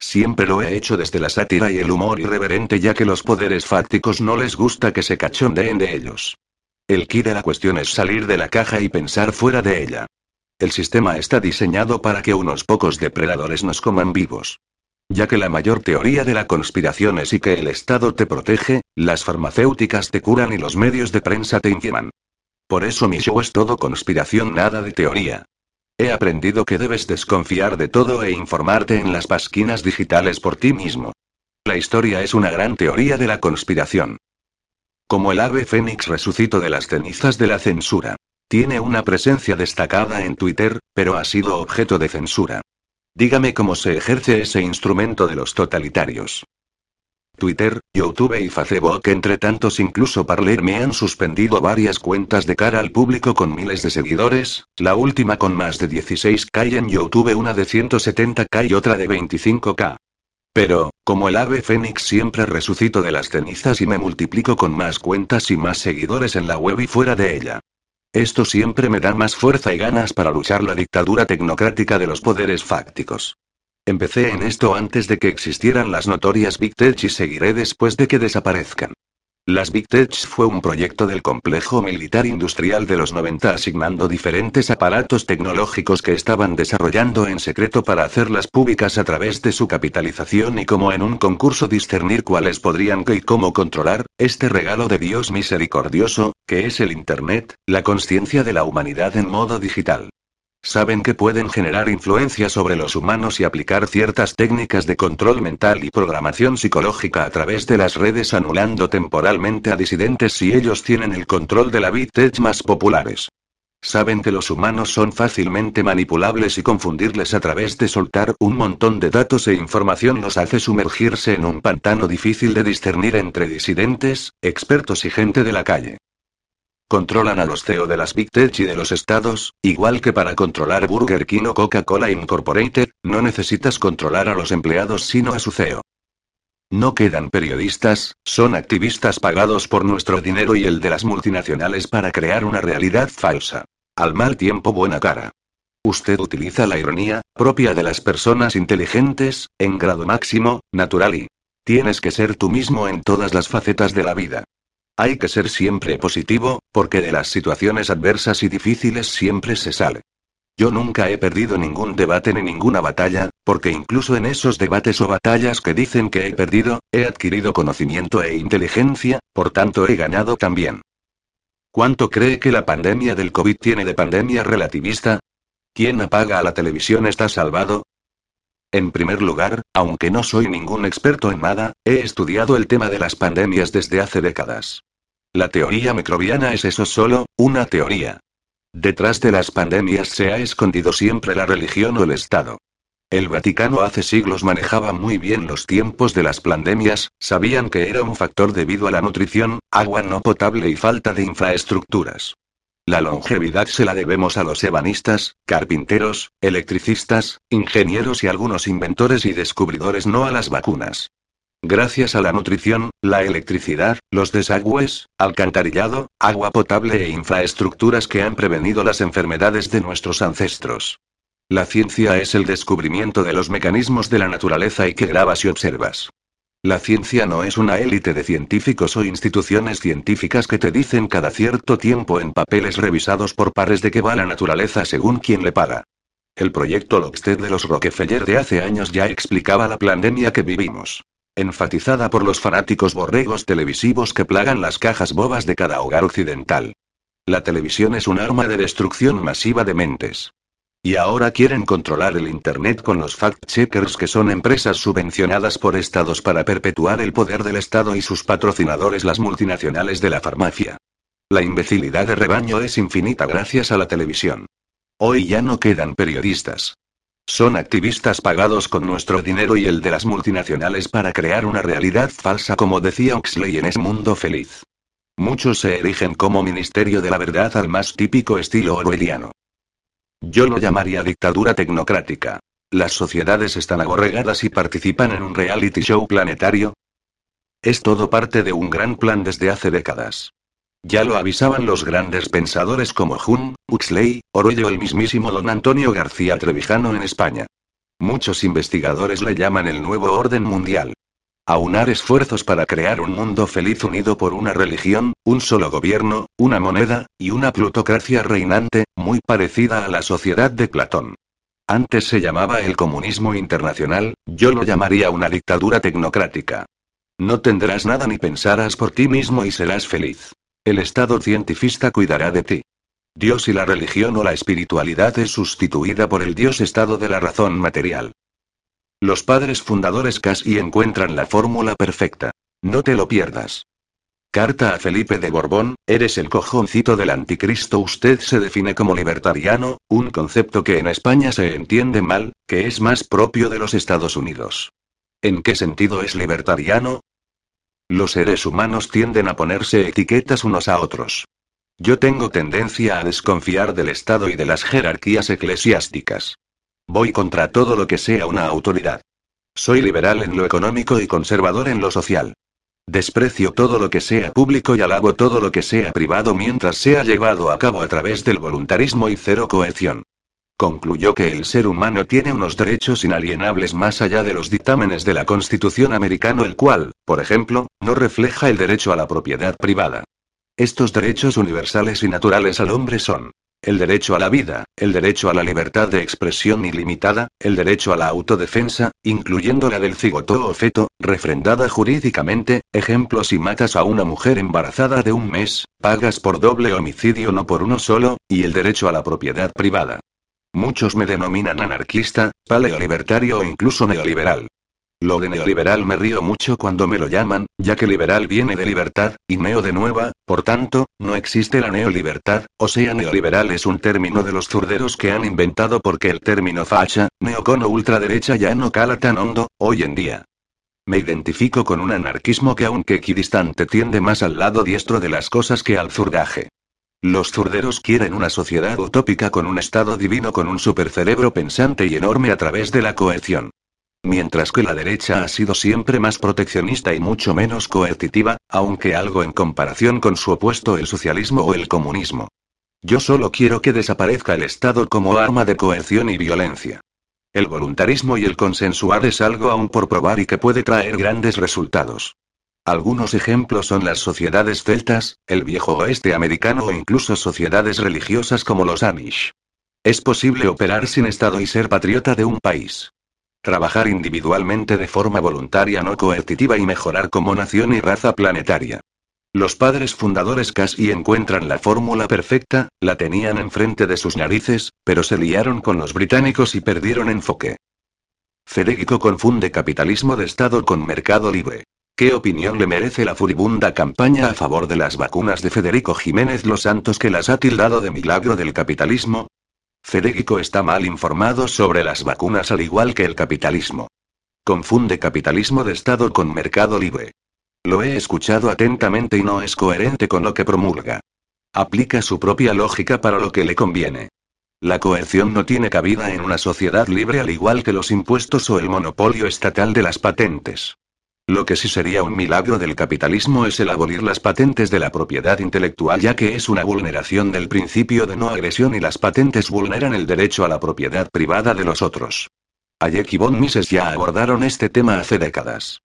Siempre lo he hecho desde la sátira y el humor irreverente ya que los poderes fácticos no les gusta que se cachondeen de ellos. El key de la cuestión es salir de la caja y pensar fuera de ella. El sistema está diseñado para que unos pocos depredadores nos coman vivos. Ya que la mayor teoría de la conspiración es y que el Estado te protege, las farmacéuticas te curan y los medios de prensa te inflaman. Por eso mi show es todo conspiración, nada de teoría. He aprendido que debes desconfiar de todo e informarte en las pasquinas digitales por ti mismo. La historia es una gran teoría de la conspiración. Como el ave fénix resucito de las cenizas de la censura. Tiene una presencia destacada en Twitter, pero ha sido objeto de censura. Dígame cómo se ejerce ese instrumento de los totalitarios. Twitter, YouTube y Facebook entre tantos incluso Parler me han suspendido varias cuentas de cara al público con miles de seguidores, la última con más de 16k y en YouTube una de 170k y otra de 25k. Pero, como el ave fénix siempre resucito de las cenizas y me multiplico con más cuentas y más seguidores en la web y fuera de ella. Esto siempre me da más fuerza y ganas para luchar la dictadura tecnocrática de los poderes fácticos. Empecé en esto antes de que existieran las notorias Big Tech y seguiré después de que desaparezcan. Las Big Tech fue un proyecto del complejo militar industrial de los 90 asignando diferentes aparatos tecnológicos que estaban desarrollando en secreto para hacerlas públicas a través de su capitalización y como en un concurso discernir cuáles podrían que y cómo controlar, este regalo de Dios misericordioso, que es el Internet, la conciencia de la humanidad en modo digital. Saben que pueden generar influencia sobre los humanos y aplicar ciertas técnicas de control mental y programación psicológica a través de las redes anulando temporalmente a disidentes si ellos tienen el control de la Big Tech más populares. Saben que los humanos son fácilmente manipulables y confundirles a través de soltar un montón de datos e información los hace sumergirse en un pantano difícil de discernir entre disidentes, expertos y gente de la calle. Controlan a los CEO de las Big Tech y de los estados, igual que para controlar Burger King o Coca-Cola Incorporated, no necesitas controlar a los empleados sino a su CEO. No quedan periodistas, son activistas pagados por nuestro dinero y el de las multinacionales para crear una realidad falsa. Al mal tiempo buena cara. Usted utiliza la ironía, propia de las personas inteligentes, en grado máximo, natural y... Tienes que ser tú mismo en todas las facetas de la vida. Hay que ser siempre positivo, porque de las situaciones adversas y difíciles siempre se sale. Yo nunca he perdido ningún debate ni ninguna batalla, porque incluso en esos debates o batallas que dicen que he perdido, he adquirido conocimiento e inteligencia, por tanto he ganado también. ¿Cuánto cree que la pandemia del COVID tiene de pandemia relativista? ¿Quién apaga a la televisión está salvado? En primer lugar, aunque no soy ningún experto en nada, he estudiado el tema de las pandemias desde hace décadas. La teoría microbiana es eso solo, una teoría. Detrás de las pandemias se ha escondido siempre la religión o el Estado. El Vaticano hace siglos manejaba muy bien los tiempos de las pandemias, sabían que era un factor debido a la nutrición, agua no potable y falta de infraestructuras. La longevidad se la debemos a los ebanistas, carpinteros, electricistas, ingenieros y algunos inventores y descubridores, no a las vacunas. Gracias a la nutrición, la electricidad, los desagües, alcantarillado, agua potable e infraestructuras que han prevenido las enfermedades de nuestros ancestros. La ciencia es el descubrimiento de los mecanismos de la naturaleza y que grabas y observas. La ciencia no es una élite de científicos o instituciones científicas que te dicen cada cierto tiempo en papeles revisados por pares de que va la naturaleza según quien le paga. El proyecto Lockstead de los Rockefeller de hace años ya explicaba la pandemia que vivimos enfatizada por los fanáticos borregos televisivos que plagan las cajas bobas de cada hogar occidental. La televisión es un arma de destrucción masiva de mentes. Y ahora quieren controlar el Internet con los fact-checkers que son empresas subvencionadas por estados para perpetuar el poder del Estado y sus patrocinadores las multinacionales de la farmacia. La imbecilidad de rebaño es infinita gracias a la televisión. Hoy ya no quedan periodistas. Son activistas pagados con nuestro dinero y el de las multinacionales para crear una realidad falsa como decía Oxley en ese mundo feliz. Muchos se erigen como ministerio de la verdad al más típico estilo orwelliano. Yo lo llamaría dictadura tecnocrática. Las sociedades están agorregadas y participan en un reality show planetario. Es todo parte de un gran plan desde hace décadas. Ya lo avisaban los grandes pensadores como Jun, Huxley, Orwell o el mismísimo don Antonio García Trevijano en España. Muchos investigadores le llaman el nuevo orden mundial. Aunar esfuerzos para crear un mundo feliz unido por una religión, un solo gobierno, una moneda, y una plutocracia reinante, muy parecida a la sociedad de Platón. Antes se llamaba el comunismo internacional, yo lo llamaría una dictadura tecnocrática. No tendrás nada ni pensarás por ti mismo y serás feliz. El Estado cientifista cuidará de ti. Dios y la religión o la espiritualidad es sustituida por el Dios Estado de la razón material. Los padres fundadores casi encuentran la fórmula perfecta. No te lo pierdas. Carta a Felipe de Borbón, eres el cojoncito del anticristo. Usted se define como libertariano, un concepto que en España se entiende mal, que es más propio de los Estados Unidos. ¿En qué sentido es libertariano? Los seres humanos tienden a ponerse etiquetas unos a otros. Yo tengo tendencia a desconfiar del Estado y de las jerarquías eclesiásticas. Voy contra todo lo que sea una autoridad. Soy liberal en lo económico y conservador en lo social. Desprecio todo lo que sea público y alabo todo lo que sea privado mientras sea llevado a cabo a través del voluntarismo y cero coerción. Concluyó que el ser humano tiene unos derechos inalienables más allá de los dictámenes de la Constitución americana, el cual, por ejemplo, no refleja el derecho a la propiedad privada. Estos derechos universales y naturales al hombre son el derecho a la vida, el derecho a la libertad de expresión ilimitada, el derecho a la autodefensa, incluyendo la del cigoto o feto, refrendada jurídicamente, ejemplo si matas a una mujer embarazada de un mes, pagas por doble homicidio no por uno solo, y el derecho a la propiedad privada. Muchos me denominan anarquista, paleolibertario o incluso neoliberal. Lo de neoliberal me río mucho cuando me lo llaman, ya que liberal viene de libertad, y neo de nueva, por tanto, no existe la neolibertad, o sea neoliberal es un término de los zurderos que han inventado porque el término facha, neocon o ultraderecha ya no cala tan hondo, hoy en día. Me identifico con un anarquismo que aunque equidistante tiende más al lado diestro de las cosas que al zurdaje. Los zurderos quieren una sociedad utópica con un estado divino con un supercerebro pensante y enorme a través de la cohesión. Mientras que la derecha ha sido siempre más proteccionista y mucho menos coercitiva, aunque algo en comparación con su opuesto el socialismo o el comunismo. Yo solo quiero que desaparezca el Estado como arma de coerción y violencia. El voluntarismo y el consensuar es algo aún por probar y que puede traer grandes resultados. Algunos ejemplos son las sociedades celtas, el viejo oeste americano o incluso sociedades religiosas como los Amish. Es posible operar sin Estado y ser patriota de un país. Trabajar individualmente de forma voluntaria no coercitiva y mejorar como nación y raza planetaria. Los padres fundadores casi encuentran la fórmula perfecta, la tenían enfrente de sus narices, pero se liaron con los británicos y perdieron enfoque. Federico confunde capitalismo de Estado con mercado libre. ¿Qué opinión le merece la furibunda campaña a favor de las vacunas de Federico Jiménez Los Santos que las ha tildado de milagro del capitalismo? Federico está mal informado sobre las vacunas al igual que el capitalismo. Confunde capitalismo de Estado con mercado libre. Lo he escuchado atentamente y no es coherente con lo que promulga. Aplica su propia lógica para lo que le conviene. La coerción no tiene cabida en una sociedad libre al igual que los impuestos o el monopolio estatal de las patentes. Lo que sí sería un milagro del capitalismo es el abolir las patentes de la propiedad intelectual ya que es una vulneración del principio de no agresión y las patentes vulneran el derecho a la propiedad privada de los otros. Hayek y von Mises ya abordaron este tema hace décadas.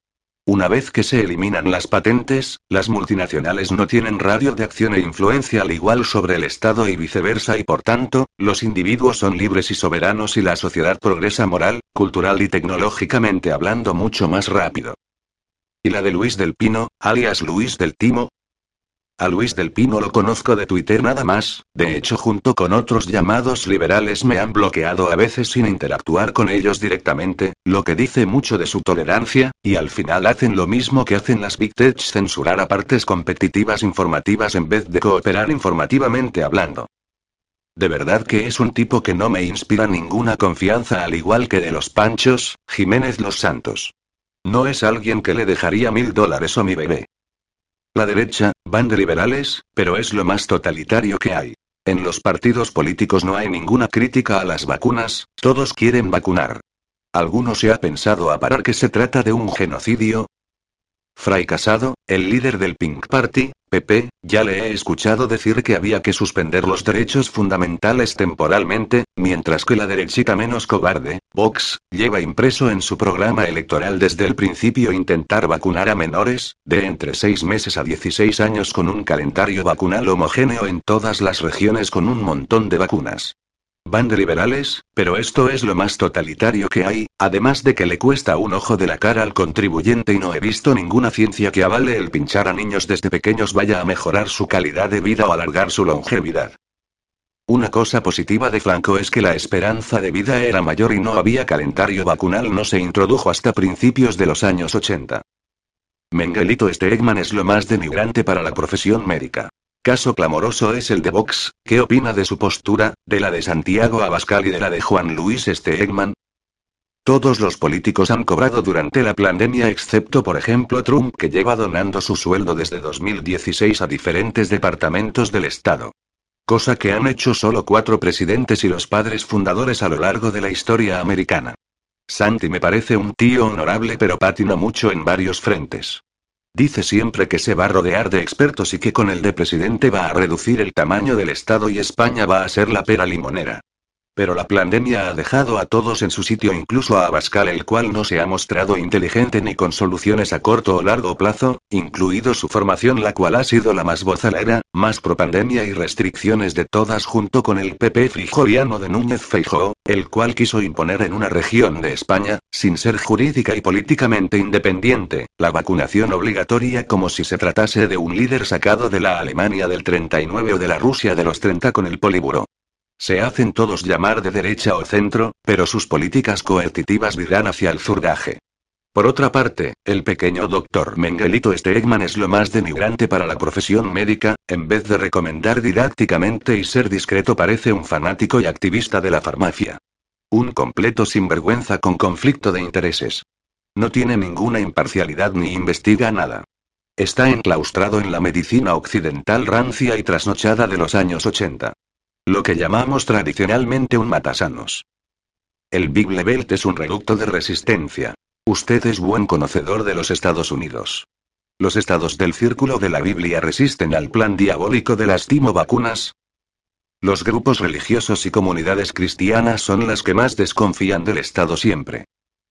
Una vez que se eliminan las patentes, las multinacionales no tienen radio de acción e influencia al igual sobre el Estado y viceversa y por tanto, los individuos son libres y soberanos y la sociedad progresa moral, cultural y tecnológicamente hablando mucho más rápido. ¿Y la de Luis del Pino, alias Luis del Timo? A Luis del Pino lo conozco de Twitter nada más, de hecho junto con otros llamados liberales me han bloqueado a veces sin interactuar con ellos directamente, lo que dice mucho de su tolerancia, y al final hacen lo mismo que hacen las Big Tech censurar a partes competitivas informativas en vez de cooperar informativamente hablando. De verdad que es un tipo que no me inspira ninguna confianza al igual que de los Panchos, Jiménez Los Santos. No es alguien que le dejaría mil dólares a mi bebé. La derecha, van de liberales, pero es lo más totalitario que hay. En los partidos políticos no hay ninguna crítica a las vacunas, todos quieren vacunar. ¿Alguno se ha pensado a parar que se trata de un genocidio? Fray Casado, el líder del Pink Party, PP, ya le he escuchado decir que había que suspender los derechos fundamentales temporalmente, mientras que la derechita menos cobarde, Vox, lleva impreso en su programa electoral desde el principio intentar vacunar a menores, de entre 6 meses a 16 años con un calendario vacunal homogéneo en todas las regiones con un montón de vacunas. Van de liberales, pero esto es lo más totalitario que hay, además de que le cuesta un ojo de la cara al contribuyente y no he visto ninguna ciencia que avale el pinchar a niños desde pequeños vaya a mejorar su calidad de vida o alargar su longevidad. Una cosa positiva de Franco es que la esperanza de vida era mayor y no había calendario vacunal no se introdujo hasta principios de los años 80. Mengelito Stegman es lo más denigrante para la profesión médica. Caso clamoroso es el de Vox, ¿qué opina de su postura, de la de Santiago Abascal y de la de Juan Luis Stegman? Todos los políticos han cobrado durante la pandemia excepto por ejemplo Trump que lleva donando su sueldo desde 2016 a diferentes departamentos del Estado. Cosa que han hecho solo cuatro presidentes y los padres fundadores a lo largo de la historia americana. Santi me parece un tío honorable pero patina mucho en varios frentes. Dice siempre que se va a rodear de expertos y que con el de presidente va a reducir el tamaño del Estado y España va a ser la pera limonera. Pero la pandemia ha dejado a todos en su sitio, incluso a Abascal, el cual no se ha mostrado inteligente ni con soluciones a corto o largo plazo, incluido su formación, la cual ha sido la más bozalera, más propandemia y restricciones de todas, junto con el PP frijoliano de Núñez Feijóo, el cual quiso imponer en una región de España, sin ser jurídica y políticamente independiente, la vacunación obligatoria como si se tratase de un líder sacado de la Alemania del 39 o de la Rusia de los 30 con el poliburo. Se hacen todos llamar de derecha o centro, pero sus políticas coercitivas virán hacia el zurdaje. Por otra parte, el pequeño doctor Mengelito Stegman es lo más denigrante para la profesión médica, en vez de recomendar didácticamente y ser discreto parece un fanático y activista de la farmacia. Un completo sinvergüenza con conflicto de intereses. No tiene ninguna imparcialidad ni investiga nada. Está enclaustrado en la medicina occidental rancia y trasnochada de los años 80. Lo que llamamos tradicionalmente un matasanos. El Bible Belt es un reducto de resistencia. Usted es buen conocedor de los Estados Unidos. Los estados del círculo de la Biblia resisten al plan diabólico de las timo vacunas. Los grupos religiosos y comunidades cristianas son las que más desconfían del Estado siempre.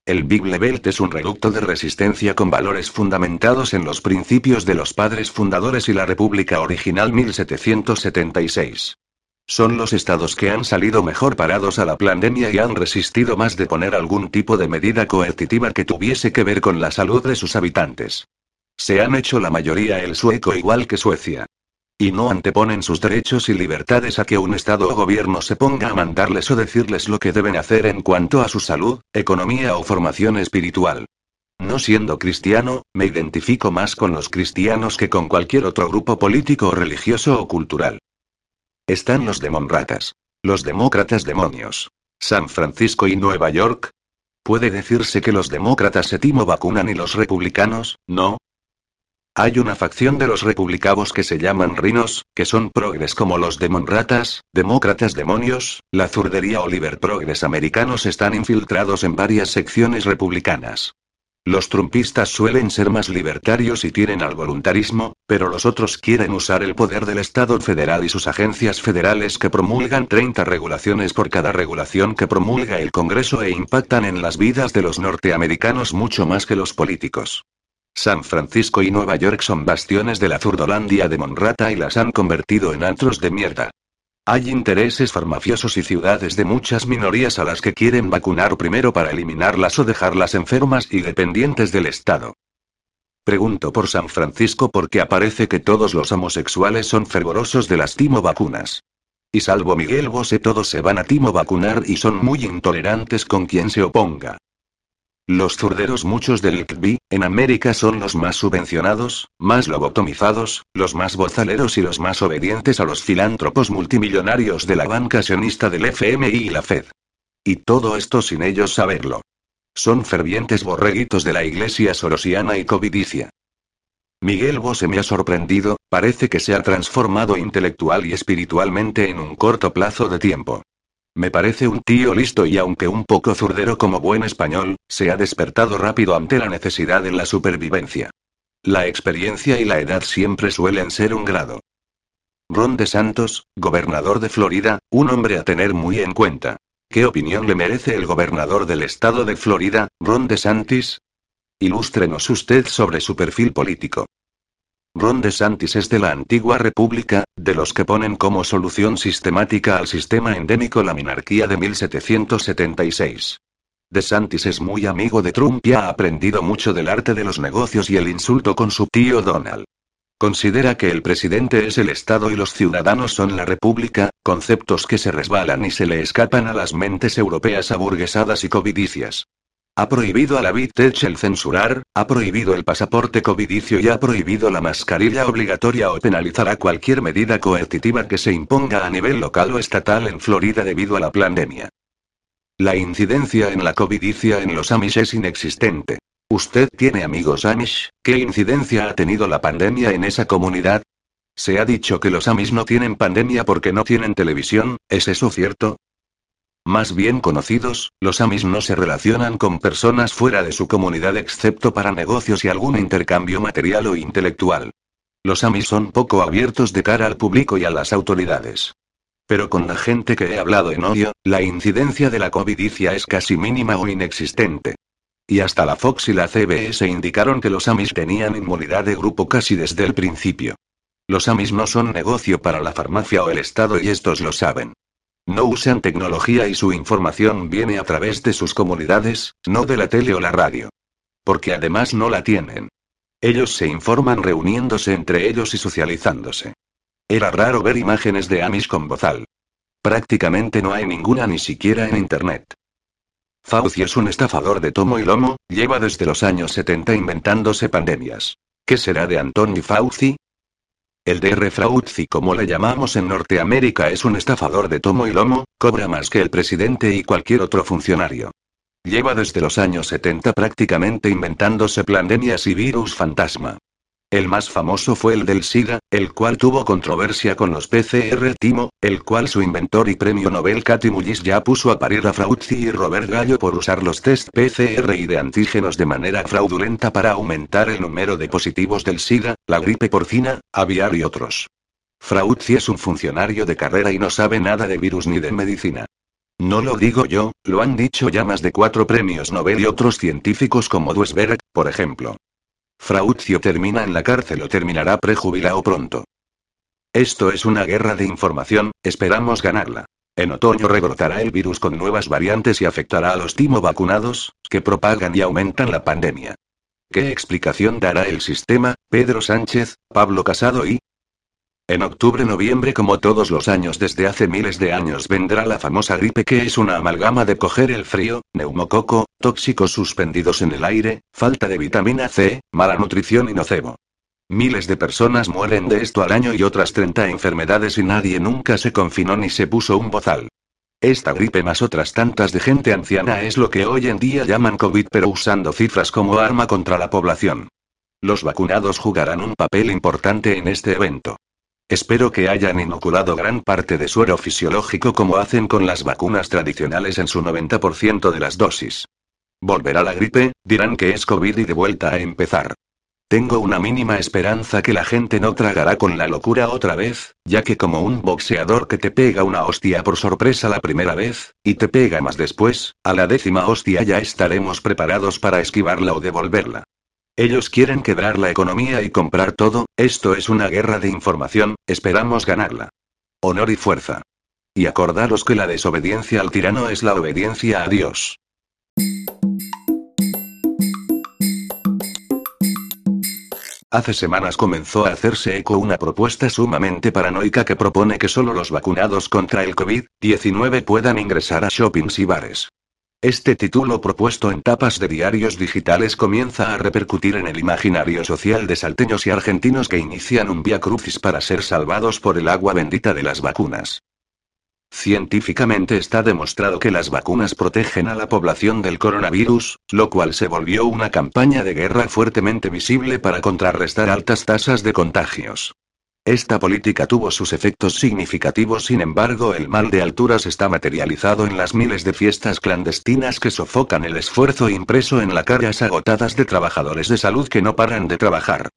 El Bible Belt es un reducto de resistencia con valores fundamentados en los principios de los padres fundadores y la República Original 1776. Son los estados que han salido mejor parados a la pandemia y han resistido más de poner algún tipo de medida coercitiva que tuviese que ver con la salud de sus habitantes. Se han hecho la mayoría el sueco igual que Suecia. Y no anteponen sus derechos y libertades a que un Estado o gobierno se ponga a mandarles o decirles lo que deben hacer en cuanto a su salud, economía o formación espiritual. No siendo cristiano, me identifico más con los cristianos que con cualquier otro grupo político o religioso o cultural. Están los demonratas. Los demócratas demonios. San Francisco y Nueva York. ¿Puede decirse que los demócratas se timo vacunan y los republicanos, no? Hay una facción de los republicanos que se llaman rinos, que son progres como los demonratas, demócratas demonios, la zurdería Oliver progres americanos están infiltrados en varias secciones republicanas. Los trumpistas suelen ser más libertarios y tienen al voluntarismo, pero los otros quieren usar el poder del Estado federal y sus agencias federales que promulgan 30 regulaciones por cada regulación que promulga el Congreso e impactan en las vidas de los norteamericanos mucho más que los políticos. San Francisco y Nueva York son bastiones de la zurdolandia de Monrata y las han convertido en antros de mierda. Hay intereses farmaciosos y ciudades de muchas minorías a las que quieren vacunar primero para eliminarlas o dejarlas enfermas y dependientes del Estado. Pregunto por San Francisco porque aparece que todos los homosexuales son fervorosos de las timo vacunas. Y salvo Miguel Bosé todos se van a timo vacunar y son muy intolerantes con quien se oponga. Los zurderos muchos del ICB, en América son los más subvencionados, más lobotomizados, los más bozaleros y los más obedientes a los filántropos multimillonarios de la banca sionista del FMI y la Fed. Y todo esto sin ellos saberlo. Son fervientes borreguitos de la iglesia sorosiana y covidicia. Miguel Bose me ha sorprendido, parece que se ha transformado intelectual y espiritualmente en un corto plazo de tiempo. Me parece un tío listo y aunque un poco zurdero como buen español, se ha despertado rápido ante la necesidad en la supervivencia. La experiencia y la edad siempre suelen ser un grado. Ron de Santos, gobernador de Florida, un hombre a tener muy en cuenta. ¿Qué opinión le merece el gobernador del estado de Florida, Ron DeSantis? Ilústrenos usted sobre su perfil político. Ron DeSantis es de la antigua república, de los que ponen como solución sistemática al sistema endémico la minarquía de 1776. DeSantis es muy amigo de Trump y ha aprendido mucho del arte de los negocios y el insulto con su tío Donald. Considera que el presidente es el Estado y los ciudadanos son la República, conceptos que se resbalan y se le escapan a las mentes europeas aburguesadas y covidicias. Ha prohibido a la Tech el censurar, ha prohibido el pasaporte covidicio y ha prohibido la mascarilla obligatoria o penalizará cualquier medida coercitiva que se imponga a nivel local o estatal en Florida debido a la pandemia. La incidencia en la covidicia en los Amish es inexistente. ¿Usted tiene amigos Amish? ¿Qué incidencia ha tenido la pandemia en esa comunidad? Se ha dicho que los Amish no tienen pandemia porque no tienen televisión, ¿es eso cierto? Más bien conocidos, los Amis no se relacionan con personas fuera de su comunidad excepto para negocios y algún intercambio material o intelectual. Los Amis son poco abiertos de cara al público y a las autoridades. Pero con la gente que he hablado en odio, la incidencia de la covidicia es casi mínima o inexistente. Y hasta la Fox y la CBS indicaron que los Amis tenían inmunidad de grupo casi desde el principio. Los Amis no son negocio para la farmacia o el Estado y estos lo saben. No usan tecnología y su información viene a través de sus comunidades, no de la tele o la radio. Porque además no la tienen. Ellos se informan reuniéndose entre ellos y socializándose. Era raro ver imágenes de Amis con bozal. Prácticamente no hay ninguna ni siquiera en Internet. Fauci es un estafador de tomo y lomo, lleva desde los años 70 inventándose pandemias. ¿Qué será de Anthony Fauci? El DR Frauzzi como le llamamos en Norteamérica es un estafador de tomo y lomo, cobra más que el presidente y cualquier otro funcionario. Lleva desde los años 70 prácticamente inventándose pandemias y virus fantasma. El más famoso fue el del SIDA, el cual tuvo controversia con los PCR Timo, el cual su inventor y premio Nobel Katy Mullis ya puso a parir a Frauzzi y Robert Gallo por usar los test PCR y de antígenos de manera fraudulenta para aumentar el número de positivos del SIDA, la gripe porcina, aviar y otros. Frauzzi es un funcionario de carrera y no sabe nada de virus ni de medicina. No lo digo yo, lo han dicho ya más de cuatro premios Nobel y otros científicos como Duesberg, por ejemplo. Frauzio termina en la cárcel o terminará prejubilado pronto. Esto es una guerra de información, esperamos ganarla. En otoño rebrotará el virus con nuevas variantes y afectará a los timo vacunados, que propagan y aumentan la pandemia. ¿Qué explicación dará el sistema, Pedro Sánchez, Pablo Casado y, en octubre-noviembre como todos los años desde hace miles de años vendrá la famosa gripe que es una amalgama de coger el frío, neumococo, tóxicos suspendidos en el aire, falta de vitamina C, mala nutrición y nocebo. Miles de personas mueren de esto al año y otras 30 enfermedades y nadie nunca se confinó ni se puso un bozal. Esta gripe más otras tantas de gente anciana es lo que hoy en día llaman COVID pero usando cifras como arma contra la población. Los vacunados jugarán un papel importante en este evento. Espero que hayan inoculado gran parte de suero fisiológico como hacen con las vacunas tradicionales en su 90% de las dosis. Volverá la gripe, dirán que es COVID y de vuelta a empezar. Tengo una mínima esperanza que la gente no tragará con la locura otra vez, ya que como un boxeador que te pega una hostia por sorpresa la primera vez, y te pega más después, a la décima hostia ya estaremos preparados para esquivarla o devolverla. Ellos quieren quebrar la economía y comprar todo, esto es una guerra de información, esperamos ganarla. Honor y fuerza. Y acordaros que la desobediencia al tirano es la obediencia a Dios. Hace semanas comenzó a hacerse eco una propuesta sumamente paranoica que propone que solo los vacunados contra el COVID-19 puedan ingresar a shoppings y bares. Este título propuesto en tapas de diarios digitales comienza a repercutir en el imaginario social de salteños y argentinos que inician un vía crucis para ser salvados por el agua bendita de las vacunas. Científicamente está demostrado que las vacunas protegen a la población del coronavirus, lo cual se volvió una campaña de guerra fuertemente visible para contrarrestar altas tasas de contagios. Esta política tuvo sus efectos significativos, sin embargo el mal de alturas está materializado en las miles de fiestas clandestinas que sofocan el esfuerzo impreso en las caras agotadas de trabajadores de salud que no paran de trabajar.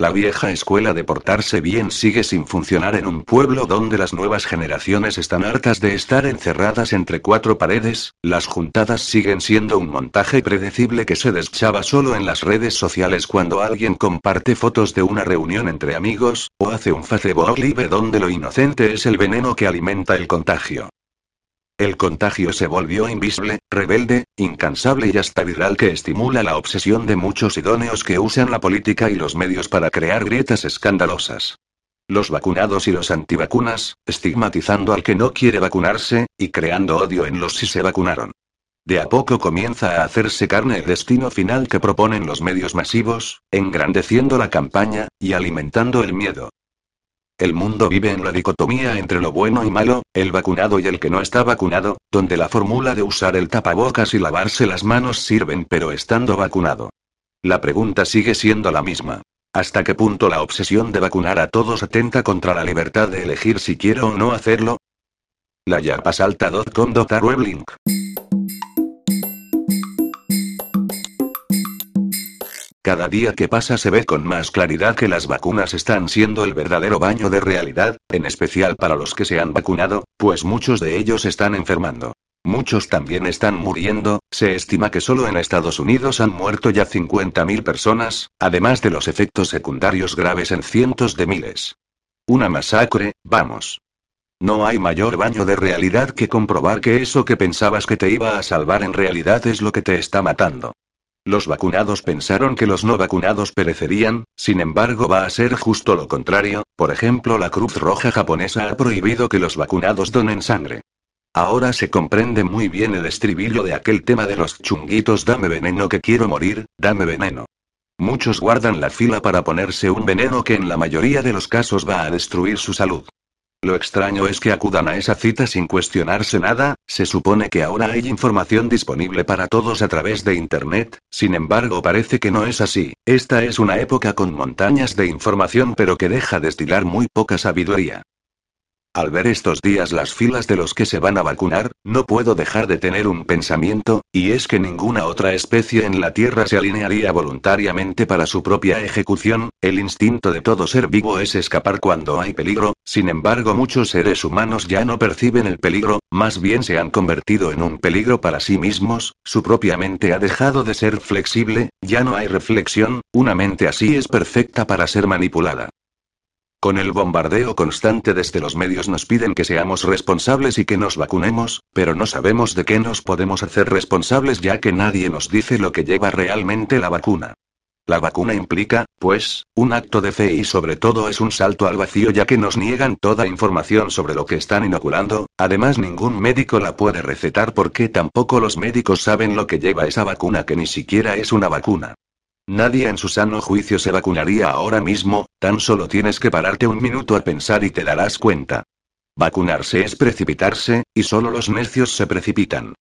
La vieja escuela de portarse bien sigue sin funcionar en un pueblo donde las nuevas generaciones están hartas de estar encerradas entre cuatro paredes, las juntadas siguen siendo un montaje predecible que se deschaba solo en las redes sociales cuando alguien comparte fotos de una reunión entre amigos, o hace un Facebook Live donde lo inocente es el veneno que alimenta el contagio. El contagio se volvió invisible, rebelde, incansable y hasta viral que estimula la obsesión de muchos idóneos que usan la política y los medios para crear grietas escandalosas. Los vacunados y los antivacunas, estigmatizando al que no quiere vacunarse, y creando odio en los si se vacunaron. De a poco comienza a hacerse carne el destino final que proponen los medios masivos, engrandeciendo la campaña, y alimentando el miedo. El mundo vive en la dicotomía entre lo bueno y malo, el vacunado y el que no está vacunado, donde la fórmula de usar el tapabocas y lavarse las manos sirven pero estando vacunado. La pregunta sigue siendo la misma. ¿Hasta qué punto la obsesión de vacunar a todos atenta contra la libertad de elegir si quiero o no hacerlo? La yapasalta.com Cada día que pasa se ve con más claridad que las vacunas están siendo el verdadero baño de realidad, en especial para los que se han vacunado, pues muchos de ellos están enfermando. Muchos también están muriendo, se estima que solo en Estados Unidos han muerto ya 50.000 personas, además de los efectos secundarios graves en cientos de miles. Una masacre, vamos. No hay mayor baño de realidad que comprobar que eso que pensabas que te iba a salvar en realidad es lo que te está matando. Los vacunados pensaron que los no vacunados perecerían, sin embargo va a ser justo lo contrario, por ejemplo la Cruz Roja japonesa ha prohibido que los vacunados donen sangre. Ahora se comprende muy bien el estribillo de aquel tema de los chunguitos dame veneno que quiero morir, dame veneno. Muchos guardan la fila para ponerse un veneno que en la mayoría de los casos va a destruir su salud. Lo extraño es que acudan a esa cita sin cuestionarse nada, se supone que ahora hay información disponible para todos a través de Internet, sin embargo parece que no es así, esta es una época con montañas de información pero que deja destilar muy poca sabiduría. Al ver estos días las filas de los que se van a vacunar, no puedo dejar de tener un pensamiento, y es que ninguna otra especie en la Tierra se alinearía voluntariamente para su propia ejecución, el instinto de todo ser vivo es escapar cuando hay peligro, sin embargo muchos seres humanos ya no perciben el peligro, más bien se han convertido en un peligro para sí mismos, su propia mente ha dejado de ser flexible, ya no hay reflexión, una mente así es perfecta para ser manipulada. Con el bombardeo constante desde los medios nos piden que seamos responsables y que nos vacunemos, pero no sabemos de qué nos podemos hacer responsables ya que nadie nos dice lo que lleva realmente la vacuna. La vacuna implica, pues, un acto de fe y sobre todo es un salto al vacío ya que nos niegan toda información sobre lo que están inoculando, además ningún médico la puede recetar porque tampoco los médicos saben lo que lleva esa vacuna que ni siquiera es una vacuna. Nadie en su sano juicio se vacunaría ahora mismo, tan solo tienes que pararte un minuto a pensar y te darás cuenta. Vacunarse es precipitarse, y solo los necios se precipitan.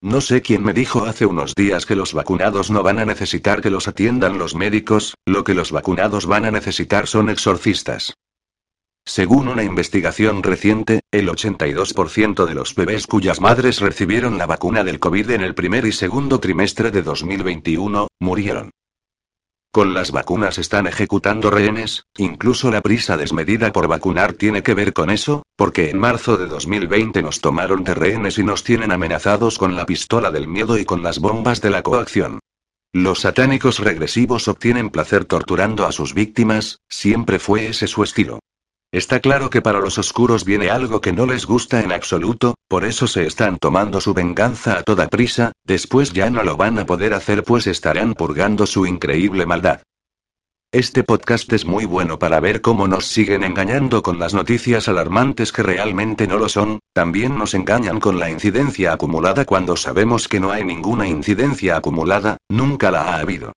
No sé quién me dijo hace unos días que los vacunados no van a necesitar que los atiendan los médicos, lo que los vacunados van a necesitar son exorcistas. Según una investigación reciente, el 82% de los bebés cuyas madres recibieron la vacuna del COVID en el primer y segundo trimestre de 2021, murieron. Con las vacunas están ejecutando rehenes, incluso la prisa desmedida por vacunar tiene que ver con eso, porque en marzo de 2020 nos tomaron de rehenes y nos tienen amenazados con la pistola del miedo y con las bombas de la coacción. Los satánicos regresivos obtienen placer torturando a sus víctimas, siempre fue ese su estilo. Está claro que para los oscuros viene algo que no les gusta en absoluto, por eso se están tomando su venganza a toda prisa, después ya no lo van a poder hacer pues estarán purgando su increíble maldad. Este podcast es muy bueno para ver cómo nos siguen engañando con las noticias alarmantes que realmente no lo son, también nos engañan con la incidencia acumulada cuando sabemos que no hay ninguna incidencia acumulada, nunca la ha habido.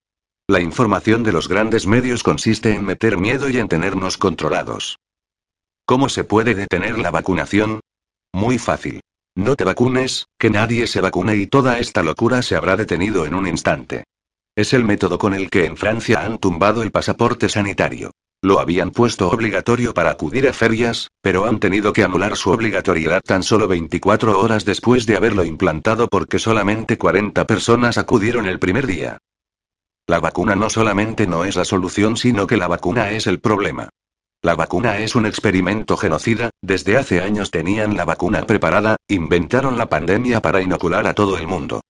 La información de los grandes medios consiste en meter miedo y en tenernos controlados. ¿Cómo se puede detener la vacunación? Muy fácil. No te vacunes, que nadie se vacune y toda esta locura se habrá detenido en un instante. Es el método con el que en Francia han tumbado el pasaporte sanitario. Lo habían puesto obligatorio para acudir a ferias, pero han tenido que anular su obligatoriedad tan solo 24 horas después de haberlo implantado porque solamente 40 personas acudieron el primer día. La vacuna no solamente no es la solución, sino que la vacuna es el problema. La vacuna es un experimento genocida, desde hace años tenían la vacuna preparada, inventaron la pandemia para inocular a todo el mundo.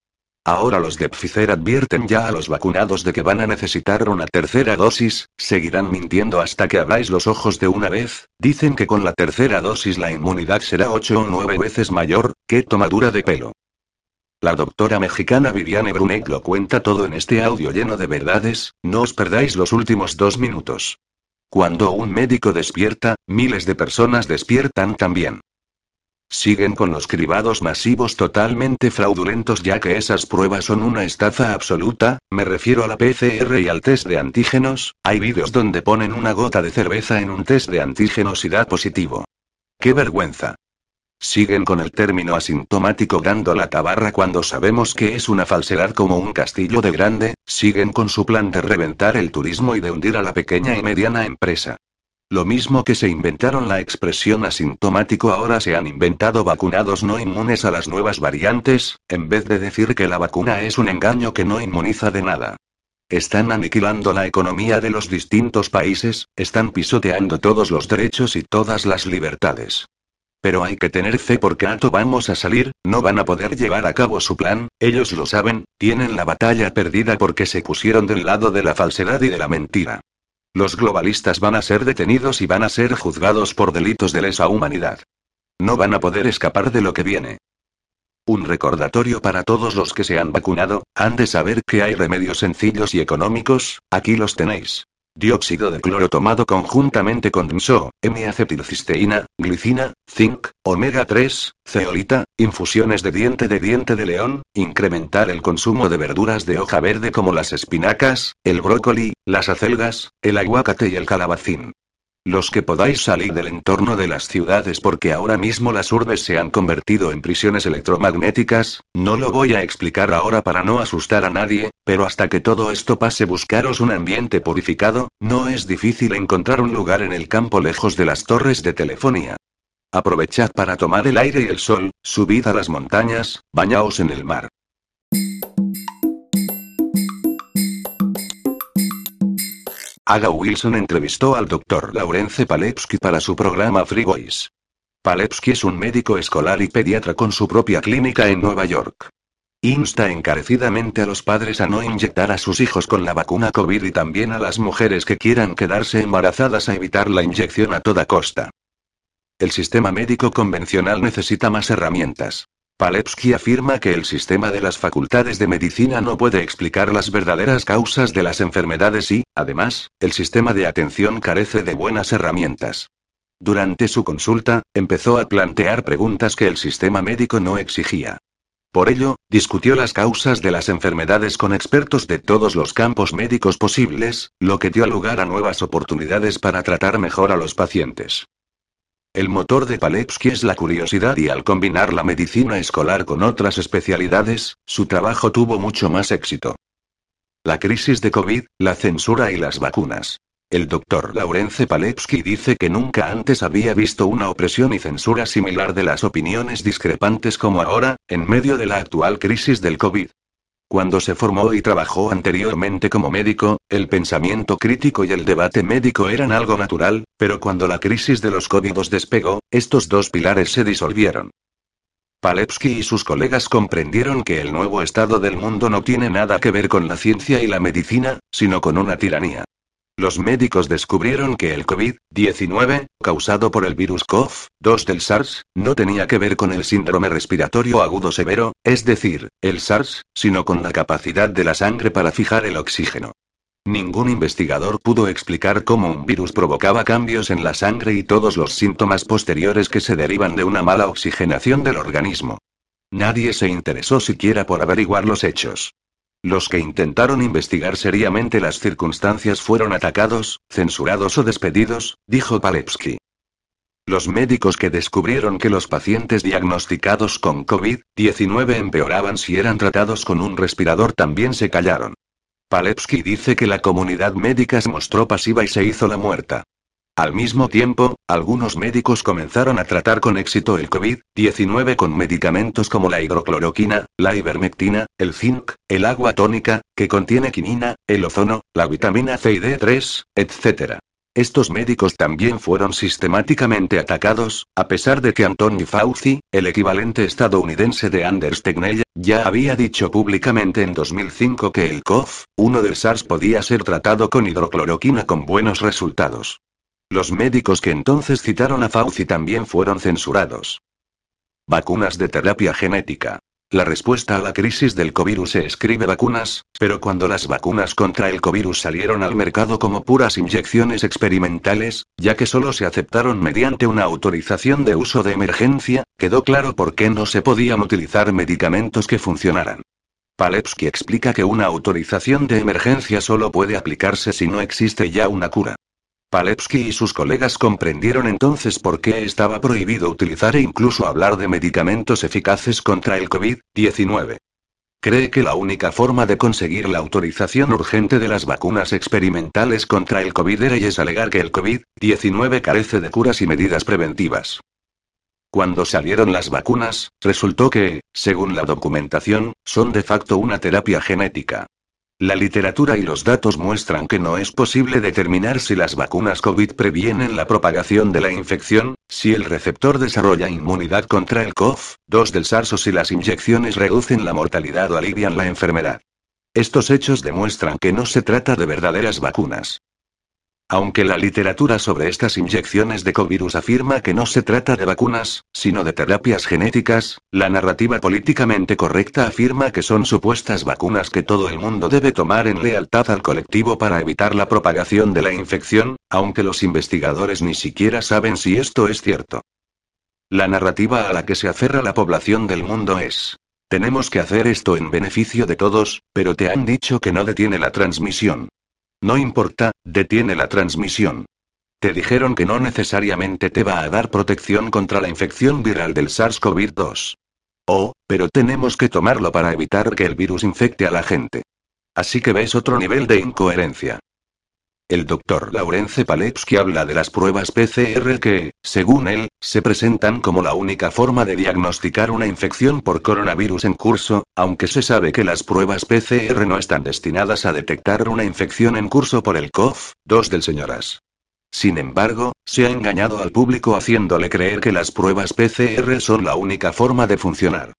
Ahora los de Pfizer advierten ya a los vacunados de que van a necesitar una tercera dosis, seguirán mintiendo hasta que abráis los ojos de una vez, dicen que con la tercera dosis la inmunidad será 8 o 9 veces mayor, qué tomadura de pelo. La doctora mexicana Viviane Brunet lo cuenta todo en este audio lleno de verdades, no os perdáis los últimos dos minutos. Cuando un médico despierta, miles de personas despiertan también. Siguen con los cribados masivos totalmente fraudulentos ya que esas pruebas son una estafa absoluta, me refiero a la PCR y al test de antígenos, hay vídeos donde ponen una gota de cerveza en un test de antígenos y da positivo. ¡Qué vergüenza! Siguen con el término asintomático dando la tabarra cuando sabemos que es una falsedad como un castillo de grande, siguen con su plan de reventar el turismo y de hundir a la pequeña y mediana empresa. Lo mismo que se inventaron la expresión asintomático ahora se han inventado vacunados no inmunes a las nuevas variantes, en vez de decir que la vacuna es un engaño que no inmuniza de nada. Están aniquilando la economía de los distintos países, están pisoteando todos los derechos y todas las libertades. Pero hay que tener fe porque alto vamos a salir, no van a poder llevar a cabo su plan, ellos lo saben, tienen la batalla perdida porque se pusieron del lado de la falsedad y de la mentira. Los globalistas van a ser detenidos y van a ser juzgados por delitos de lesa humanidad. No van a poder escapar de lo que viene. Un recordatorio para todos los que se han vacunado, han de saber que hay remedios sencillos y económicos, aquí los tenéis. Dióxido de cloro tomado conjuntamente con MSO, M-acetilcisteína, glicina, zinc, omega 3, ceolita, infusiones de diente de diente de león, incrementar el consumo de verduras de hoja verde como las espinacas, el brócoli, las acelgas, el aguacate y el calabacín. Los que podáis salir del entorno de las ciudades porque ahora mismo las urbes se han convertido en prisiones electromagnéticas, no lo voy a explicar ahora para no asustar a nadie, pero hasta que todo esto pase buscaros un ambiente purificado, no es difícil encontrar un lugar en el campo lejos de las torres de telefonía. Aprovechad para tomar el aire y el sol, subid a las montañas, bañaos en el mar. Aga Wilson entrevistó al Dr. Laurence Palepsky para su programa Free Voice. Palepsky es un médico escolar y pediatra con su propia clínica en Nueva York. Insta encarecidamente a los padres a no inyectar a sus hijos con la vacuna COVID y también a las mujeres que quieran quedarse embarazadas a evitar la inyección a toda costa. El sistema médico convencional necesita más herramientas. Palepsky afirma que el sistema de las facultades de medicina no puede explicar las verdaderas causas de las enfermedades y, además, el sistema de atención carece de buenas herramientas. Durante su consulta, empezó a plantear preguntas que el sistema médico no exigía. Por ello, discutió las causas de las enfermedades con expertos de todos los campos médicos posibles, lo que dio lugar a nuevas oportunidades para tratar mejor a los pacientes. El motor de Palepsky es la curiosidad y al combinar la medicina escolar con otras especialidades, su trabajo tuvo mucho más éxito. La crisis de COVID, la censura y las vacunas. El doctor Laurence Palepsky dice que nunca antes había visto una opresión y censura similar de las opiniones discrepantes como ahora, en medio de la actual crisis del COVID. Cuando se formó y trabajó anteriormente como médico, el pensamiento crítico y el debate médico eran algo natural, pero cuando la crisis de los códigos despegó, estos dos pilares se disolvieron. Palepsky y sus colegas comprendieron que el nuevo estado del mundo no tiene nada que ver con la ciencia y la medicina, sino con una tiranía. Los médicos descubrieron que el COVID-19, causado por el virus COV-2 del SARS, no tenía que ver con el síndrome respiratorio agudo severo, es decir, el SARS, sino con la capacidad de la sangre para fijar el oxígeno. Ningún investigador pudo explicar cómo un virus provocaba cambios en la sangre y todos los síntomas posteriores que se derivan de una mala oxigenación del organismo. Nadie se interesó siquiera por averiguar los hechos. Los que intentaron investigar seriamente las circunstancias fueron atacados, censurados o despedidos, dijo Palepsky. Los médicos que descubrieron que los pacientes diagnosticados con COVID-19 empeoraban si eran tratados con un respirador también se callaron. Palepsky dice que la comunidad médica se mostró pasiva y se hizo la muerta. Al mismo tiempo, algunos médicos comenzaron a tratar con éxito el COVID-19 con medicamentos como la hidrocloroquina, la ivermectina, el zinc, el agua tónica, que contiene quinina, el ozono, la vitamina C y D3, etc. Estos médicos también fueron sistemáticamente atacados, a pesar de que Anthony Fauci, el equivalente estadounidense de Anders Tegnell, ya había dicho públicamente en 2005 que el COV-1 del SARS podía ser tratado con hidrocloroquina con buenos resultados. Los médicos que entonces citaron a Fauci también fueron censurados. Vacunas de terapia genética. La respuesta a la crisis del covirus se escribe vacunas, pero cuando las vacunas contra el covirus salieron al mercado como puras inyecciones experimentales, ya que solo se aceptaron mediante una autorización de uso de emergencia, quedó claro por qué no se podían utilizar medicamentos que funcionaran. Palepsky explica que una autorización de emergencia solo puede aplicarse si no existe ya una cura. Palepsky y sus colegas comprendieron entonces por qué estaba prohibido utilizar e incluso hablar de medicamentos eficaces contra el COVID-19. Cree que la única forma de conseguir la autorización urgente de las vacunas experimentales contra el COVID era y es alegar que el COVID-19 carece de curas y medidas preventivas. Cuando salieron las vacunas, resultó que, según la documentación, son de facto una terapia genética. La literatura y los datos muestran que no es posible determinar si las vacunas COVID previenen la propagación de la infección, si el receptor desarrolla inmunidad contra el COV-2 del SARS o si las inyecciones reducen la mortalidad o alivian la enfermedad. Estos hechos demuestran que no se trata de verdaderas vacunas. Aunque la literatura sobre estas inyecciones de covirus afirma que no se trata de vacunas, sino de terapias genéticas, la narrativa políticamente correcta afirma que son supuestas vacunas que todo el mundo debe tomar en lealtad al colectivo para evitar la propagación de la infección, aunque los investigadores ni siquiera saben si esto es cierto. La narrativa a la que se aferra la población del mundo es, tenemos que hacer esto en beneficio de todos, pero te han dicho que no detiene la transmisión. No importa, detiene la transmisión. Te dijeron que no necesariamente te va a dar protección contra la infección viral del SARS-CoV-2. Oh, pero tenemos que tomarlo para evitar que el virus infecte a la gente. Así que ves otro nivel de incoherencia. El doctor Laurence Palevsky habla de las pruebas PCR que, según él, se presentan como la única forma de diagnosticar una infección por coronavirus en curso, aunque se sabe que las pruebas PCR no están destinadas a detectar una infección en curso por el COV-2 del señoras. Sin embargo, se ha engañado al público haciéndole creer que las pruebas PCR son la única forma de funcionar.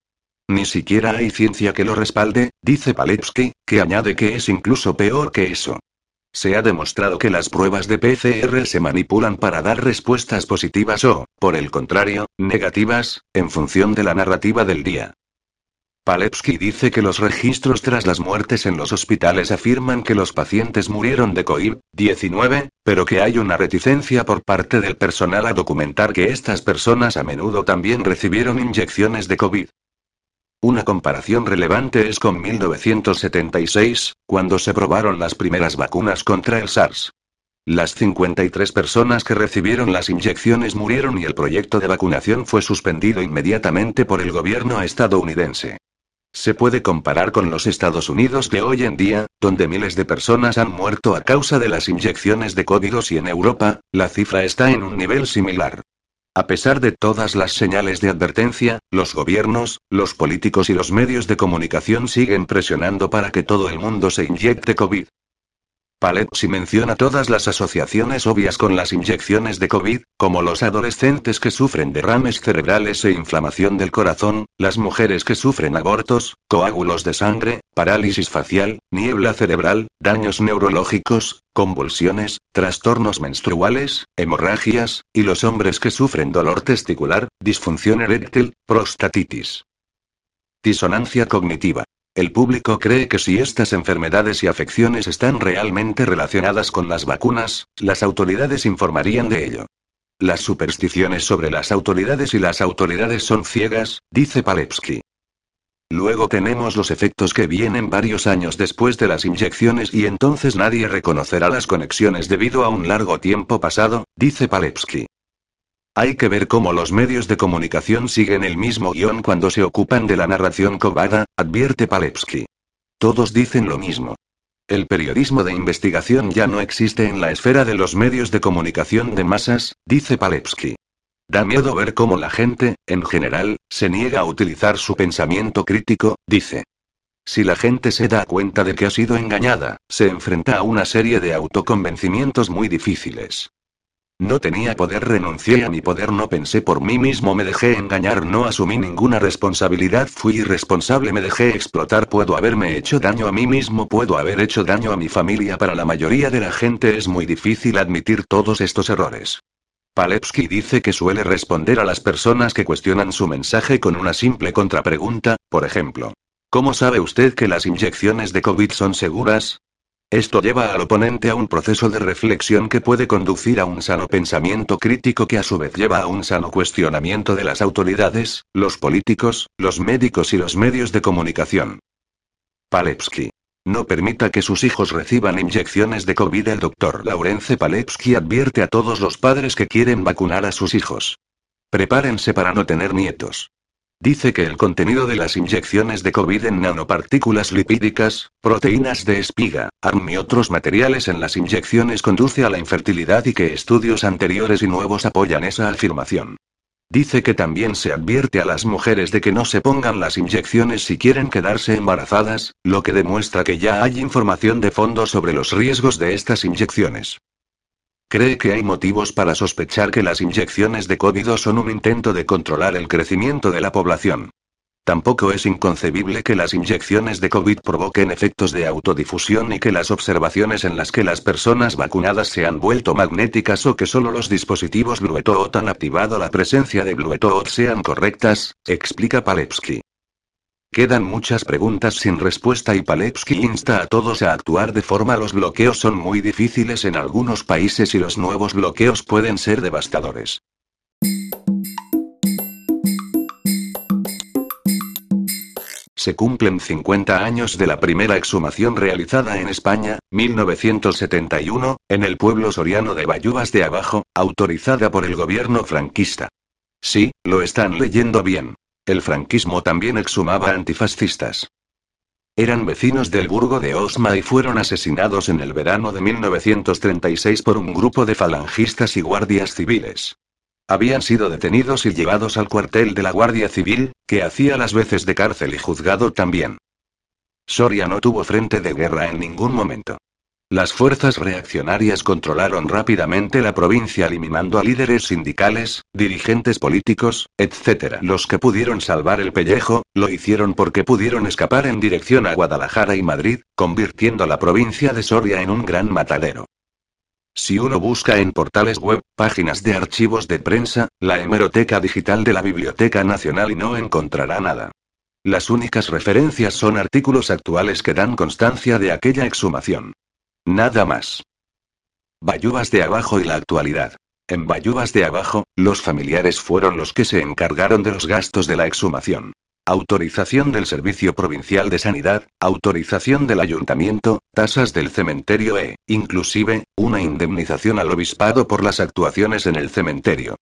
Ni siquiera hay ciencia que lo respalde, dice Palevsky, que añade que es incluso peor que eso. Se ha demostrado que las pruebas de PCR se manipulan para dar respuestas positivas o, por el contrario, negativas, en función de la narrativa del día. Palevsky dice que los registros tras las muertes en los hospitales afirman que los pacientes murieron de COVID-19, pero que hay una reticencia por parte del personal a documentar que estas personas a menudo también recibieron inyecciones de COVID. Una comparación relevante es con 1976, cuando se probaron las primeras vacunas contra el SARS. Las 53 personas que recibieron las inyecciones murieron y el proyecto de vacunación fue suspendido inmediatamente por el gobierno estadounidense. Se puede comparar con los Estados Unidos de hoy en día, donde miles de personas han muerto a causa de las inyecciones de COVID y en Europa, la cifra está en un nivel similar. A pesar de todas las señales de advertencia, los gobiernos, los políticos y los medios de comunicación siguen presionando para que todo el mundo se inyecte COVID. Paletsi menciona todas las asociaciones obvias con las inyecciones de COVID, como los adolescentes que sufren derrames cerebrales e inflamación del corazón, las mujeres que sufren abortos, coágulos de sangre, parálisis facial, niebla cerebral, daños neurológicos, convulsiones, trastornos menstruales, hemorragias, y los hombres que sufren dolor testicular, disfunción eréctil, prostatitis. Disonancia cognitiva. El público cree que si estas enfermedades y afecciones están realmente relacionadas con las vacunas, las autoridades informarían de ello. Las supersticiones sobre las autoridades y las autoridades son ciegas, dice Palevsky. Luego tenemos los efectos que vienen varios años después de las inyecciones y entonces nadie reconocerá las conexiones debido a un largo tiempo pasado, dice Palevsky. Hay que ver cómo los medios de comunicación siguen el mismo guion cuando se ocupan de la narración cobada, advierte Palevsky. Todos dicen lo mismo. El periodismo de investigación ya no existe en la esfera de los medios de comunicación de masas, dice Palevsky. Da miedo ver cómo la gente, en general, se niega a utilizar su pensamiento crítico, dice. Si la gente se da cuenta de que ha sido engañada, se enfrenta a una serie de autoconvencimientos muy difíciles. No tenía poder, renuncié a mi poder, no pensé por mí mismo, me dejé engañar, no asumí ninguna responsabilidad, fui irresponsable, me dejé explotar, puedo haberme hecho daño a mí mismo, puedo haber hecho daño a mi familia. Para la mayoría de la gente es muy difícil admitir todos estos errores. Palevsky dice que suele responder a las personas que cuestionan su mensaje con una simple contrapregunta, por ejemplo. ¿Cómo sabe usted que las inyecciones de COVID son seguras? Esto lleva al oponente a un proceso de reflexión que puede conducir a un sano pensamiento crítico que a su vez lleva a un sano cuestionamiento de las autoridades, los políticos, los médicos y los medios de comunicación. Palevsky. No permita que sus hijos reciban inyecciones de COVID. El doctor Laurence Palevsky advierte a todos los padres que quieren vacunar a sus hijos. Prepárense para no tener nietos. Dice que el contenido de las inyecciones de COVID en nanopartículas lipídicas, proteínas de espiga, ARM y otros materiales en las inyecciones conduce a la infertilidad y que estudios anteriores y nuevos apoyan esa afirmación. Dice que también se advierte a las mujeres de que no se pongan las inyecciones si quieren quedarse embarazadas, lo que demuestra que ya hay información de fondo sobre los riesgos de estas inyecciones. Cree que hay motivos para sospechar que las inyecciones de COVID son un intento de controlar el crecimiento de la población. Tampoco es inconcebible que las inyecciones de COVID provoquen efectos de autodifusión y que las observaciones en las que las personas vacunadas se han vuelto magnéticas o que solo los dispositivos Bluetooth han activado la presencia de Bluetooth sean correctas, explica Palevsky. Quedan muchas preguntas sin respuesta y Palevsky insta a todos a actuar de forma los bloqueos son muy difíciles en algunos países y los nuevos bloqueos pueden ser devastadores. Se cumplen 50 años de la primera exhumación realizada en España, 1971, en el pueblo soriano de Bayubas de Abajo, autorizada por el gobierno franquista. Sí, lo están leyendo bien. El franquismo también exhumaba antifascistas. Eran vecinos del burgo de Osma y fueron asesinados en el verano de 1936 por un grupo de falangistas y guardias civiles. Habían sido detenidos y llevados al cuartel de la Guardia Civil, que hacía las veces de cárcel y juzgado también. Soria no tuvo frente de guerra en ningún momento. Las fuerzas reaccionarias controlaron rápidamente la provincia eliminando a líderes sindicales, dirigentes políticos, etc. Los que pudieron salvar el pellejo, lo hicieron porque pudieron escapar en dirección a Guadalajara y Madrid, convirtiendo la provincia de Soria en un gran matadero. Si uno busca en portales web, páginas de archivos de prensa, la hemeroteca digital de la Biblioteca Nacional y no encontrará nada. Las únicas referencias son artículos actuales que dan constancia de aquella exhumación. Nada más. Bayubas de abajo y la actualidad. En Bayubas de abajo, los familiares fueron los que se encargaron de los gastos de la exhumación. Autorización del Servicio Provincial de Sanidad, autorización del Ayuntamiento, tasas del cementerio e, inclusive, una indemnización al obispado por las actuaciones en el cementerio.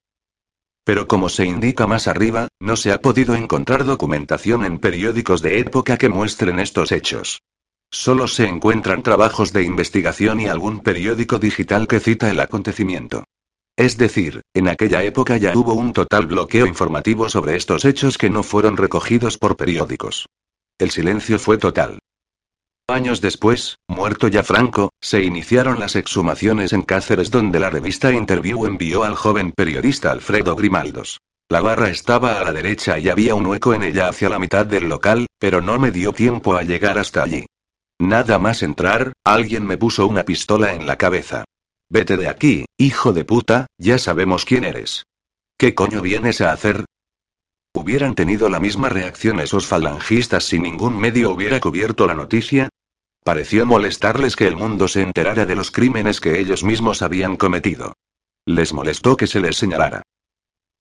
Pero como se indica más arriba, no se ha podido encontrar documentación en periódicos de época que muestren estos hechos. Solo se encuentran trabajos de investigación y algún periódico digital que cita el acontecimiento. Es decir, en aquella época ya hubo un total bloqueo informativo sobre estos hechos que no fueron recogidos por periódicos. El silencio fue total. Años después, muerto ya Franco, se iniciaron las exhumaciones en Cáceres donde la revista Interview envió al joven periodista Alfredo Grimaldos. La barra estaba a la derecha y había un hueco en ella hacia la mitad del local, pero no me dio tiempo a llegar hasta allí. Nada más entrar, alguien me puso una pistola en la cabeza. Vete de aquí, hijo de puta, ya sabemos quién eres. ¿Qué coño vienes a hacer? ¿Hubieran tenido la misma reacción esos falangistas si ningún medio hubiera cubierto la noticia? Pareció molestarles que el mundo se enterara de los crímenes que ellos mismos habían cometido. Les molestó que se les señalara.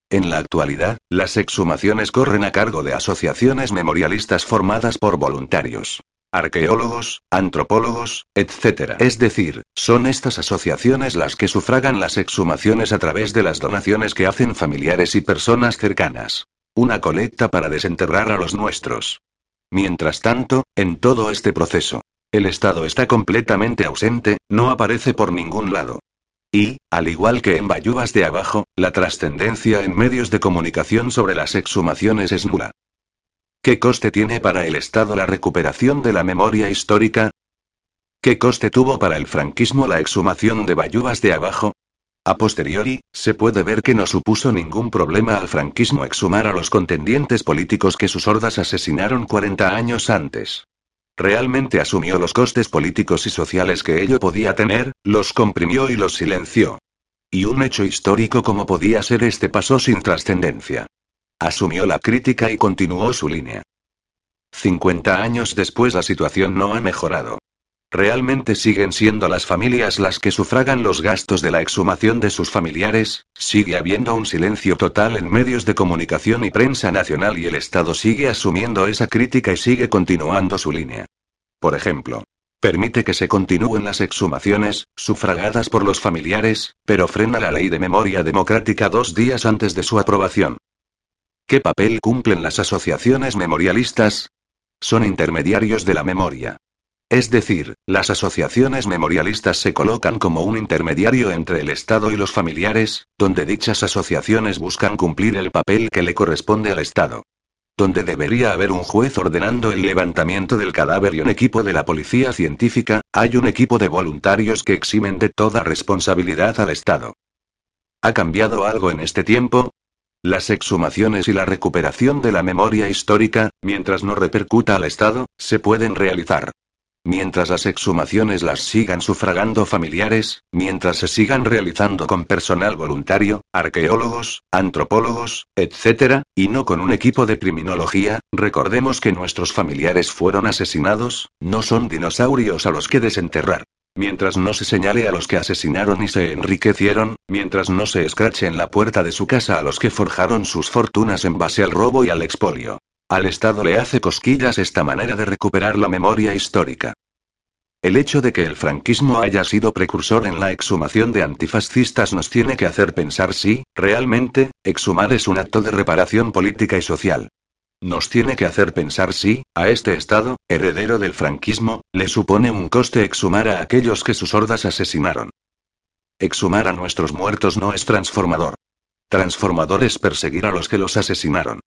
En la actualidad, las exhumaciones corren a cargo de asociaciones memorialistas formadas por voluntarios arqueólogos, antropólogos, etc. Es decir, son estas asociaciones las que sufragan las exhumaciones a través de las donaciones que hacen familiares y personas cercanas. Una colecta para desenterrar a los nuestros. Mientras tanto, en todo este proceso, el Estado está completamente ausente, no aparece por ningún lado. Y, al igual que en Bayubas de abajo, la trascendencia en medios de comunicación sobre las exhumaciones es nula. ¿Qué coste tiene para el Estado la recuperación de la memoria histórica? ¿Qué coste tuvo para el franquismo la exhumación de Bayubas de abajo? A posteriori, se puede ver que no supuso ningún problema al franquismo exhumar a los contendientes políticos que sus hordas asesinaron 40 años antes. Realmente asumió los costes políticos y sociales que ello podía tener, los comprimió y los silenció. Y un hecho histórico como podía ser este pasó sin trascendencia. Asumió la crítica y continuó su línea. 50 años después la situación no ha mejorado. ¿Realmente siguen siendo las familias las que sufragan los gastos de la exhumación de sus familiares? Sigue habiendo un silencio total en medios de comunicación y prensa nacional y el Estado sigue asumiendo esa crítica y sigue continuando su línea. Por ejemplo, permite que se continúen las exhumaciones, sufragadas por los familiares, pero frena la ley de memoria democrática dos días antes de su aprobación. ¿Qué papel cumplen las asociaciones memorialistas? Son intermediarios de la memoria. Es decir, las asociaciones memorialistas se colocan como un intermediario entre el Estado y los familiares, donde dichas asociaciones buscan cumplir el papel que le corresponde al Estado. Donde debería haber un juez ordenando el levantamiento del cadáver y un equipo de la policía científica, hay un equipo de voluntarios que eximen de toda responsabilidad al Estado. ¿Ha cambiado algo en este tiempo? Las exhumaciones y la recuperación de la memoria histórica, mientras no repercuta al Estado, se pueden realizar. Mientras las exhumaciones las sigan sufragando familiares, mientras se sigan realizando con personal voluntario, arqueólogos, antropólogos, etc., y no con un equipo de criminología, recordemos que nuestros familiares fueron asesinados, no son dinosaurios a los que desenterrar. Mientras no se señale a los que asesinaron y se enriquecieron, mientras no se escrache en la puerta de su casa a los que forjaron sus fortunas en base al robo y al expolio. Al Estado le hace cosquillas esta manera de recuperar la memoria histórica. El hecho de que el franquismo haya sido precursor en la exhumación de antifascistas nos tiene que hacer pensar si, realmente, exhumar es un acto de reparación política y social. Nos tiene que hacer pensar si, a este Estado, heredero del franquismo, le supone un coste exhumar a aquellos que sus hordas asesinaron. Exhumar a nuestros muertos no es transformador. Transformador es perseguir a los que los asesinaron.